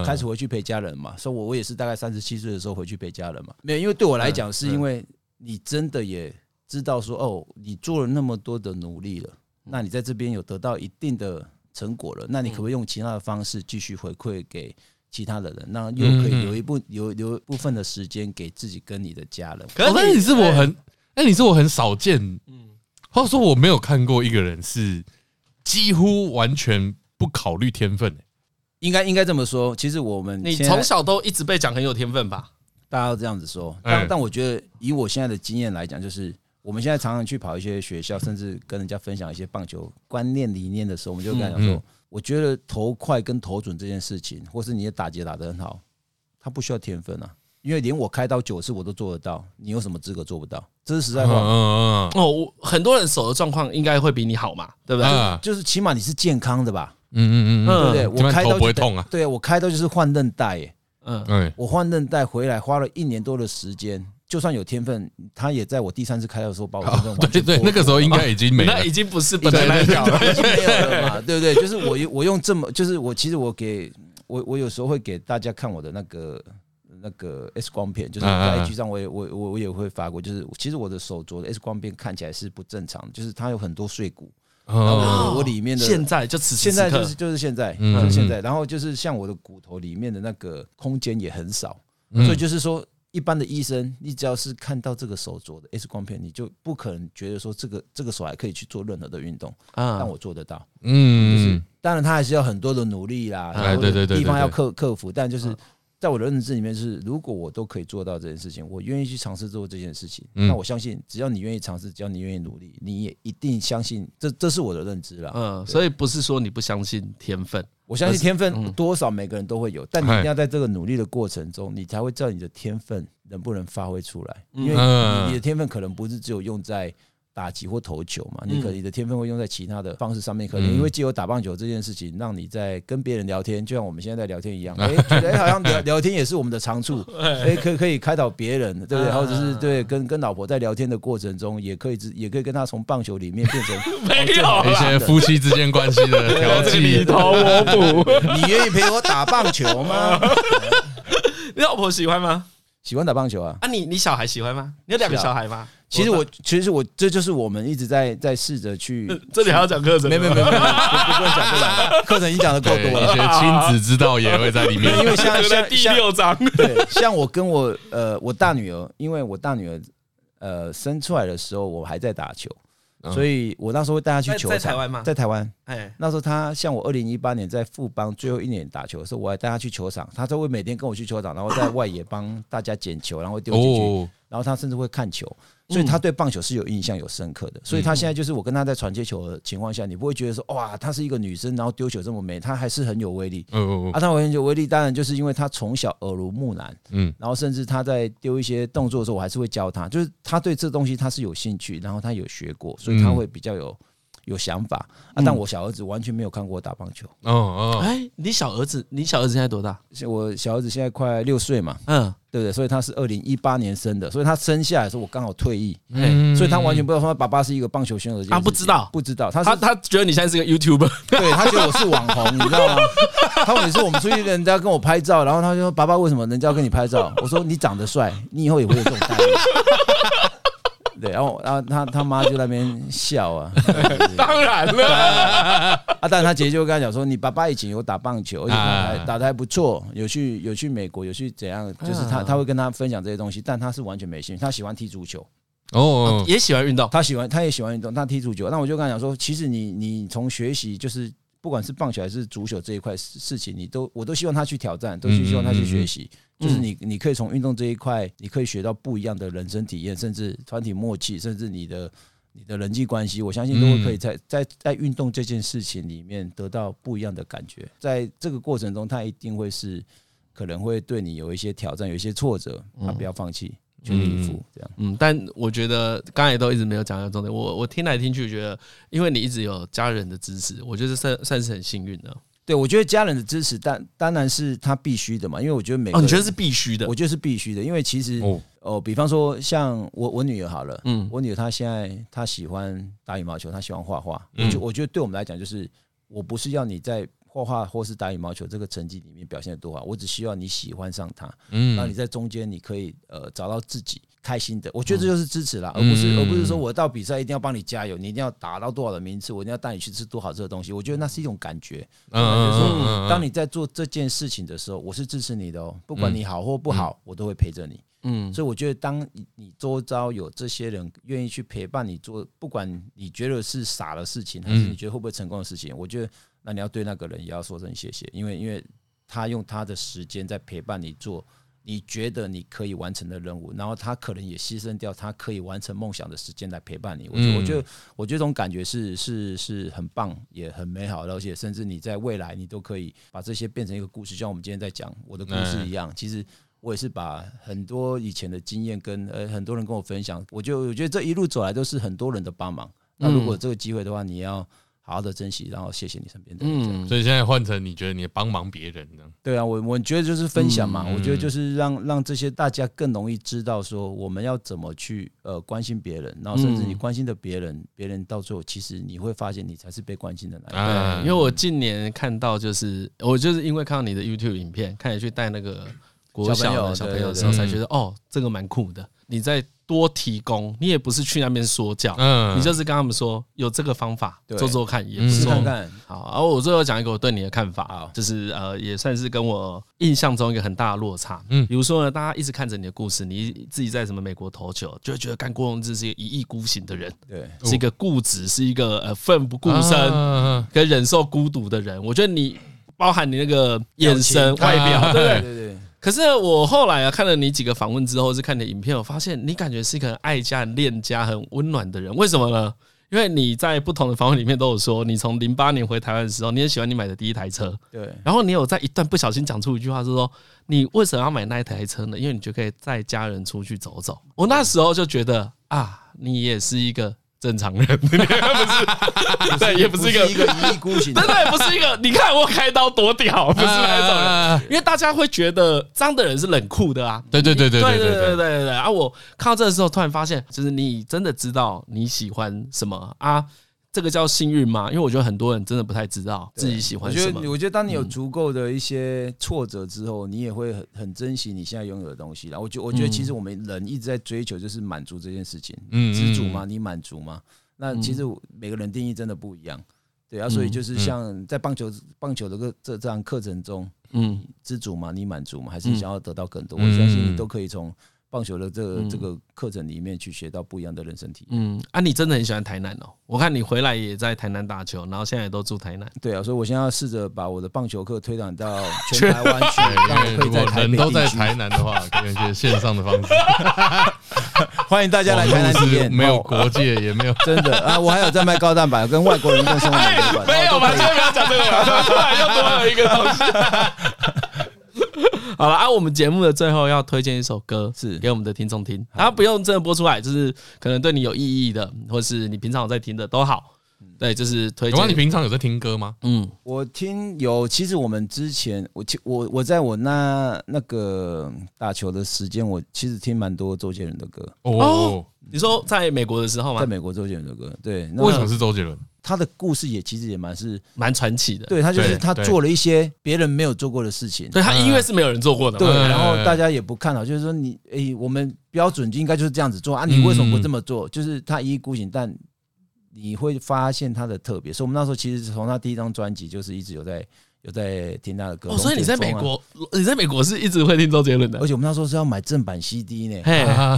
开始回去陪家人嘛。所以，我我也是大概三十七岁的时候回去陪家人嘛。没有，因为对我来讲，是因为你真的也知道说，哦，你做了那么多的努力了，那你在这边有得到一定的。成果了，那你可不可以用其他的方式继续回馈给其他的人？那又可以留一部留留部分的时间给自己跟你的家人。可是你是我很，哎，你是我很少见，嗯，或者说我没有看过一个人是几乎完全不考虑天分。应该应该这么说。其实我们你从小都一直被讲很有天分吧？大家都这样子说，但但我觉得以我现在的经验来讲，就是我们现在常常去跑一些学校，甚至跟人家分享一些棒球观念理念的时候，我们就跟他讲说，我觉得投快跟投准这件事情，或是你的打击打得很好，他不需要天分啊，因为连我开刀九次我都做得到，你有什么资格做不到？这是实在话。哦，很多人手的状况应该会比你好嘛，对不对？就是起码你是健康的吧？嗯嗯嗯，对不对？我开刀不会痛啊？对，我开刀就是换韧带耶。嗯，我换韧带回来花了一年多的时间，就算有天分，他也在我第三次开的时候把我对对，那个时候应该已经没了，那已经不是 [laughs] 本来那条了，已经没有了嘛，对不对？就是我用我用这么，就是我其实我给我我有时候会给大家看我的那个那个 X 光片，就是在 IG 上我也我我我也会发过，就是其实我的手镯的 X 光片看起来是不正常，就是它有很多碎骨。我我里面的现在就此现在就是就是现在，嗯，现在，然后就是像我的骨头里面的那个空间也很少，所以就是说，一般的医生，你只要是看到这个手镯的 X 光片，你就不可能觉得说这个这个手还可以去做任何的运动啊，但我做得到，嗯，就是当然他还是要很多的努力啦，对对对，地方要克克服，但就是。在我的认知里面是，如果我都可以做到这件事情，我愿意去尝试做这件事情。那我相信，只要你愿意尝试，只要你愿意努力，你也一定相信。这这是我的认知了。嗯，所以不是说你不相信天分，我相信天分多少每个人都会有，但你一定要在这个努力的过程中，你才会知道你的天分能不能发挥出来。因为你的天分可能不是只有用在。打击或投球嘛，你可能你的天分会用在其他的方式上面，可能因为借由打棒球这件事情，让你在跟别人聊天，就像我们现在在聊天一样，[laughs] 哎，觉得好像聊聊天也是我们的长处，哎，可可以开导别人，对不对？或者是对跟跟老婆在聊天的过程中，也可以也可以跟他从棒球里面变成 [laughs] 没有一些夫妻之间关系的调 [laughs] 剂，你投我补，你愿意陪我打棒球吗？你老婆喜欢吗？喜欢打棒球啊？啊，你你小孩喜欢吗？你有两个小孩吗？其实我，其实我，这就是我们一直在在试着去。这里还要讲课程？没没没没，不用讲课程，课程已经讲的够多了。一些亲子之道也会在里面。因为像像第六章，对，像我跟我呃我大女儿，因为我大女儿呃生出来的时候，我还在打球。所以我那时候会带她去球场，在台湾吗？在台湾。哎，那时候她像我二零一八年在富邦最后一年打球的时候，我还带她去球场，她都会每天跟我去球场，然后在外野帮大家捡球，然后丢进去，然后她甚至会看球。所以他对棒球是有印象、有深刻的。所以他现在就是我跟他在传接球的情况下，你不会觉得说哇，她是一个女生，然后丢球这么美，她还是很有威力。嗯嗯啊，她很有威力，当然就是因为她从小耳濡目染。嗯。然后甚至她在丢一些动作的时候，我还是会教她，就是她对这东西她是有兴趣，然后她有学过，所以她会比较有有想法啊。但我小儿子完全没有看过我打棒球。哦哦。哎，你小儿子，你小儿子现在多大？我小儿子现在快六岁嘛。嗯。对不对？所以他是二零一八年生的，所以他生下来的时候我刚好退役，嗯所以他完全不知道他爸爸是一个棒球选手。他不知道，不知道，他他他觉得你现在是个 YouTuber，[laughs] 对他觉得我是网红，你知道吗？[laughs] 他每次我们出去，人家跟我拍照，然后他就说：“爸爸，为什么人家要跟你拍照？”我说：“你长得帅，你以后也会有这种待遇。”对，然后，然后他他妈就在那边笑啊，[laughs] 当然了，啊，但他姐姐就跟他讲说，你爸爸以前有打棒球，而且还打的还不错，有去有去美国，有去怎样，就是他他会跟他分享这些东西，但他是完全没兴趣，他喜欢踢足球，哦，也喜欢运动，他喜欢他也喜欢运动，他踢足球，那我就跟他讲说，其实你你从学习就是。不管是棒球还是足球这一块事情，你都我都希望他去挑战，都去希望他去学习。就是你你可以从运动这一块，你可以学到不一样的人生体验，甚至团体默契，甚至你的你的人际关系，我相信都会可以在在在运动这件事情里面得到不一样的感觉。在这个过程中，他一定会是可能会对你有一些挑战，有一些挫折，他不要放弃。全力以赴这样，嗯，但我觉得刚才都一直没有讲到重点。我我听来听去，觉得因为你一直有家人的支持，我觉得算算是很幸运的。对，我觉得家人的支持，当当然是他必须的嘛。因为我觉得每个人，哦，你觉得是必须的？我觉得是必须的，因为其实哦，哦，比方说像我我女儿好了，嗯，我女儿她现在她喜欢打羽毛球，她喜欢画画。嗯，就我觉得对我们来讲，就是我不是要你在。画画或是打羽毛球这个成绩里面表现的多好，我只希望你喜欢上它，嗯，然后你在中间你可以呃找到自己开心的，我觉得这就是支持啦，而不是而不是说我到比赛一定要帮你加油，你一定要打到多少的名次，我一定要带你去吃多好吃的东西，我觉得那是一种感觉，嗯，就是说当你在做这件事情的时候，我是支持你的哦，不管你好或不好，我都会陪着你，嗯，所以我觉得当你周遭有这些人愿意去陪伴你做，不管你觉得是傻的事情，还是你觉得会不会成功的事情，我觉得。那你要对那个人也要说声谢谢，因为因为他用他的时间在陪伴你做你觉得你可以完成的任务，然后他可能也牺牲掉他可以完成梦想的时间来陪伴你。我觉得，我觉得，我觉得这种感觉是是是很棒，也很美好，而且甚至你在未来你都可以把这些变成一个故事，就像我们今天在讲我的故事一样。其实我也是把很多以前的经验跟呃很多人跟我分享，我就我觉得这一路走来都是很多人的帮忙。那如果这个机会的话，你要。好好的珍惜，然后谢谢你身边的人。嗯，所以现在换成你觉得你帮忙别人呢？对啊，我我觉得就是分享嘛。我觉得就是让让这些大家更容易知道说我们要怎么去呃关心别人，然后甚至你关心的别人，别人到最后其实你会发现你才是被关心的那一个。因为我近年看到就是我就是因为看到你的 YouTube 影片，看你去带那个国小的小朋友的时候，才觉得哦，这个蛮酷的。你在。多提供，你也不是去那边说教，嗯，你就是跟他们说有这个方法做做看，也不错。好，而我最后讲一个我对你的看法啊，就是呃，也算是跟我印象中一个很大的落差。嗯，比如说呢，大家一直看着你的故事，你自己在什么美国投球，就会觉得干郭荣志是一个一意孤行的人，对，是一个固执，是一个呃奋不顾身，可以忍受孤独的人。我觉得你包含你那个眼神、外表，对对对。可是我后来啊，看了你几个访问之后，是看你的影片，我发现你感觉是一个很爱家、很恋家、很温暖的人。为什么呢？因为你在不同的访问里面都有说，你从零八年回台湾的时候，你很喜欢你买的第一台车。对。然后你有在一段不小心讲出一句话，是说你为什么要买那一台车呢？因为你就可以载家人出去走走。我那时候就觉得啊，你也是一个。正常人，[laughs] 不是，对，也不是一个一个一意孤行，真的也不是一个。你看我开刀多屌，不是那种人，因为大家会觉得这样的人是冷酷的啊。对对对对对对对对对对。啊，我看到这个时候，突然发现，就是你真的知道你喜欢什么啊。这个叫幸运吗？因为我觉得很多人真的不太知道自己喜欢什么。我觉得，我觉得当你有足够的一些挫折之后，你也会很很珍惜你现在拥有的东西。然后，我觉我觉得其实我们人一直在追求就是满足这件事情。嗯，知足吗？你满足吗？那其实每个人定义真的不一样。对啊，所以就是像在棒球棒球的个这这样课程中，嗯，知足吗？你满足吗？还是想要得到更多？我相信你都可以从。棒球的这个这个课程里面去学到不一样的人生体验。嗯，啊，你真的很喜欢台南哦。我看你回来也在台南打球，然后现在也都住台南。对啊，所以我现在要试着把我的棒球课推广到全台湾去，[laughs] 让我可以在台北。人都在台南的话，可一些线上的方式。欢迎大家来台南体验，没有国界，也没有真的啊。我还有在卖高蛋白，跟外国人共生活没关系。没有吧？先不要讲这个了，突然又多了一个东西。好了，啊，我们节目的最后要推荐一首歌，是给我们的听众听，啊，不用真的播出来，就是可能对你有意义的，或是你平常有在听的都好。对，就是推荐。你平常有在听歌吗？嗯，我听有。其实我们之前，我我我在我那那个打球的时间，我其实听蛮多周杰伦的歌。哦，你说在美国的时候吗？在美国，周杰伦的歌，对。为什么是周杰伦？他的故事也其实也蛮是蛮传奇的，对，他就是他做了一些别人没有做过的事情，对，他音乐是没有人做过的，对，然后大家也不看好，就是说你诶，我们标准就应该就是这样子做啊，你为什么不这么做？就是他一意孤行，但你会发现他的特别。所以我们那时候其实从他第一张专辑就是一直有在。有在听他的歌，所以你在美国，你在美国是一直会听周杰伦的，而且我们那时候是要买正版 CD 呢，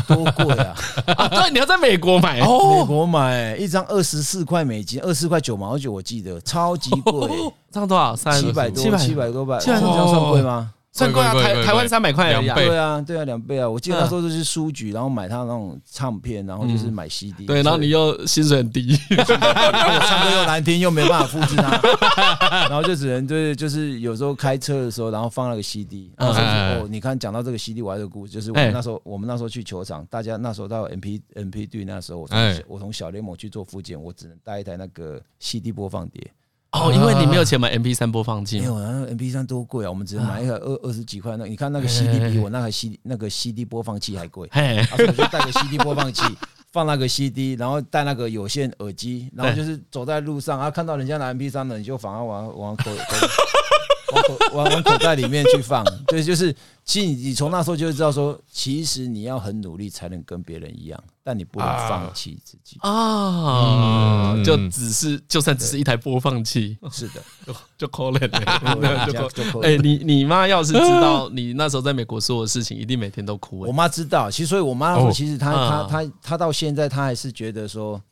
多贵啊！[laughs] 啊，对，你要在美国买，[laughs] 美国买一张二十四块美金，二十四块九毛九，我记得超级贵，这样多少？七百多，七百多块，这样算贵吗？算贵啊，台台湾三百块而已。对啊，对啊，两倍啊！我记得那时候就是书局，然后买他那种唱片，然后就是买 CD。对，然后你又薪水很低，[laughs] 唱歌又难听，又没办法复制他，然后就只能就是就是有时候开车的时候，然后放那个 CD。然后哦，你看讲到这个 CD，我还有个故事，就是我们那时候我们那时候去球场，大家那时候到 MP MP 队那时候，我从我从小联盟去做复健，我只能带一台那个 CD 播放碟。哦，因为你没有钱买 [laughs] M P 三播放器，没有，那个 M P 三多贵啊！我们只能买一个二 [laughs] 二十几块。那你看那个 C D 比我那个 CD 那个 C D 播放器还贵，所以我就带个 C D 播放器，[laughs] 放那个 C D，然后带那个有线耳机，然后就是走在路上啊，看到人家拿 M P 三的，你就反而往往口往口往往口袋里面去放。[laughs] 对，就是其实你你从那时候就会知道说，其实你要很努力才能跟别人一样。但你不能放弃自己啊！就只是，就算只是一台播放器，是的，[laughs] [laughs] 就就可怜了，就就哎，你你妈要是知道你那时候在美国所有的事情，一定每天都哭。我妈知道，其实所以我妈说，其实她她她她到现在，她还是觉得说，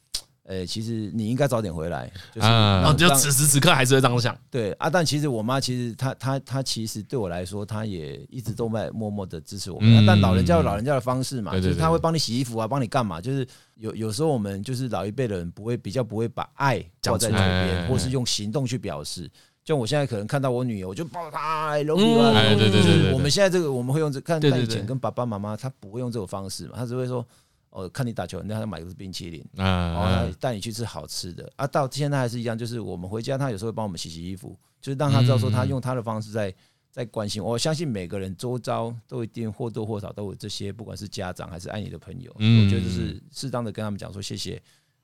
呃，其实你应该早点回来，就是哦，让就此时此刻还是会这样想。对啊，但其实我妈其实她她她其实对我来说，她也一直都在默默的支持我们。但老人家有老人家的方式嘛，就是她会帮你洗衣服啊，帮你干嘛？就是有有时候我们就是老一辈的人不会比较不会把爱挂在嘴边，或是用行动去表示。像我现在可能看到我女儿，我就抱她，搂你啊。对对对，我们现在这个我们会用这看，但以前跟爸爸妈妈他不会用这种方式嘛，他只会说。哦，看你打球，那他买的是冰淇淋，然后带你去吃好吃的啊。到现在还是一样，就是我们回家，他有时候会帮我们洗洗衣服，就是让他知道说他用他的方式在在关心。我相信每个人周遭都一定或多或少都有这些，不管是家长还是爱你的朋友，我觉得就是适当的跟他们讲说谢谢，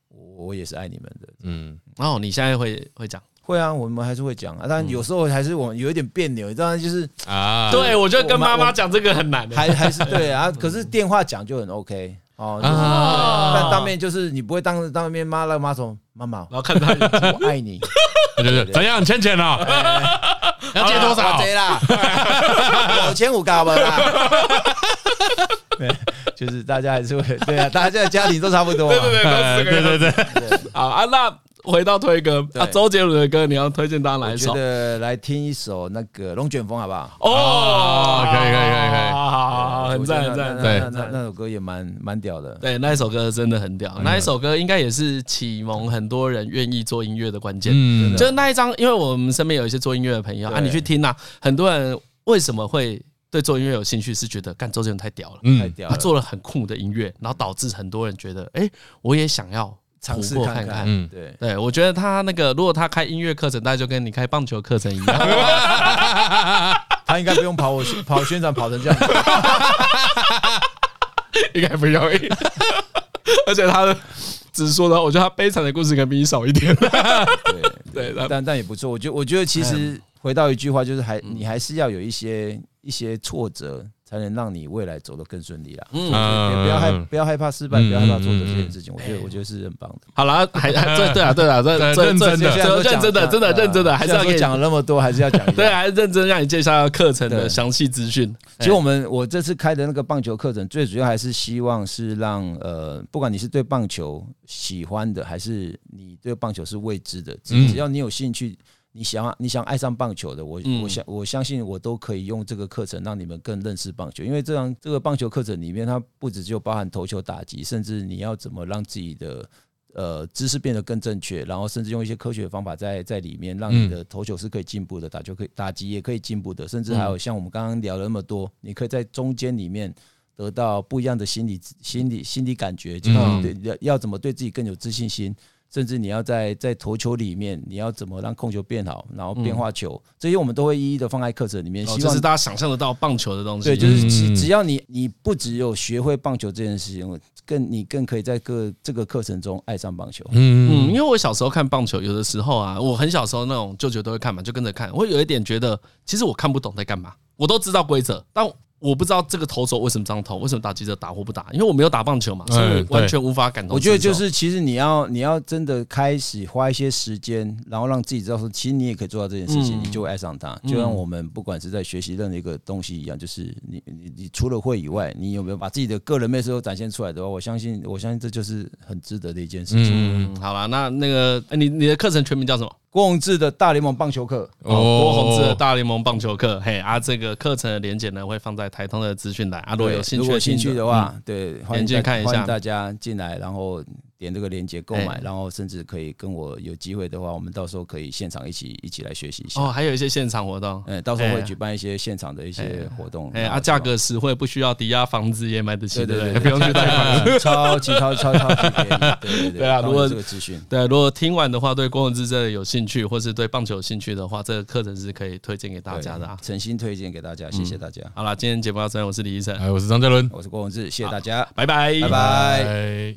我我也是爱你们的。嗯，然后你现在会会讲？会啊，我们还是会讲啊，但有时候还是我有一点别扭，当然就是啊，对我觉得跟妈妈讲这个很难，还还是对啊，可是电话讲就很 OK。哦，就是，但当面就是你不会当当面骂那个妈说妈妈，然后看他我爱你，对对对，怎样欠钱了？要借多少？借啦，五千五高不啦？[laughs] 对，就是大家还是会对啊，大家在家庭都差不多，对对对，对对对，好啊，那。回到推歌啊，周杰伦的歌你要推荐大家哪一首？觉得来听一首那个《龙卷风》好不好？哦，可以可以可以可以，好好好，很赞很赞。对，那那首歌也蛮蛮屌的。对，那一首歌真的很屌。那一首歌应该也是启蒙很多人愿意做音乐的关键。嗯，就是那一张，因为我们身边有一些做音乐的朋友啊，你去听啊，很多人为什么会对做音乐有兴趣？是觉得干周杰伦太屌了，太屌了，他做了很酷的音乐，然后导致很多人觉得，哎，我也想要。尝试看看，嗯，对。对，我觉得他那个，如果他开音乐课程，大概就跟你开棒球课程一样，[laughs] 他应该不用跑我跑宣传跑成这样，[laughs] 应该不容易，[laughs] 而且他的只是说的，我觉得他悲惨的故事可能比你少一点，对对，但但也不错，我觉得我觉得其实回到一句话，就是还你还是要有一些一些挫折。才能让你未来走得更顺利啦。嗯，不要害不要害怕失败，不要害怕做这件事情。我觉得我觉得是很棒的。好了，还对对啊对啊，认真的认真的真的认真的，还是要讲了那么多，还是要讲。[laughs] 对，还是认真让你介绍课程的详细资讯。其实我们我这次开的那个棒球课程，最主要还是希望是让呃，不管你是对棒球喜欢的，还是你对棒球是未知的，只要你有兴趣。你想你想爱上棒球的，我我相我相信我都可以用这个课程让你们更认识棒球，因为这样这个棒球课程里面，它不只就包含投球打击，甚至你要怎么让自己的呃知识变得更正确，然后甚至用一些科学的方法在在里面，让你的投球是可以进步的，打球可以打击也可以进步的，甚至还有像我们刚刚聊了那么多，你可以在中间里面得到不一样的心理心理心理感觉，就是要要怎么对自己更有自信心。甚至你要在在投球里面，你要怎么让控球变好，然后变化球，这些我们都会一一的放在课程里面。希望是大家想象得到棒球的东西。对，就是只只要你你不只有学会棒球这件事情，更你更可以在各这个课程中爱上棒球。嗯嗯，因为我小时候看棒球，有的时候啊，我很小时候那种舅舅都会看嘛，就跟着看。我有一点觉得，其实我看不懂在干嘛，我都知道规则，但。我不知道这个投手为什么这样投，为什么打击者打或不打？因为我没有打棒球嘛，所以完全无法感同。我觉得就是，其实你要你要真的开始花一些时间，然后让自己知道说，其实你也可以做到这件事情，你就会爱上它。就像我们不管是在学习任何一个东西一样，就是你你你除了会以外，你有没有把自己的个人魅力都展现出来的话，我相信我相信这就是很值得的一件事情。嗯，好了，那那个你你的课程全名叫什么？郭宏志的大联盟棒球课哦，郭宏志的大联盟棒球课，嘿啊，这个课程的连结呢会放在台通的资讯栏啊，如果有兴趣，如果兴趣的话，对，欢迎看一下，大家进来，然后。点这个链接购买，然后甚至可以跟我有机会的话，我们到时候可以现场一起一起来学习一下。哦，还有一些现场活动，嗯，到时候会举办一些现场的一些活动。哎，啊，价格实惠，不需要抵押房子也买得起，对对对，不用去贷款，[laughs] 超级超超超级便宜。对对对，对 [laughs] 啊，如果这个资讯，对，如果听完的话，对郭文志真的有兴趣，或是对棒球有兴趣的话，这个课程是可以推荐给大家的啊，诚心推荐给大家，谢谢大家。好了，今天节目到这里，我是李医生，哎，我是张嘉伦，我是郭文志，谢谢大家，拜拜，拜拜。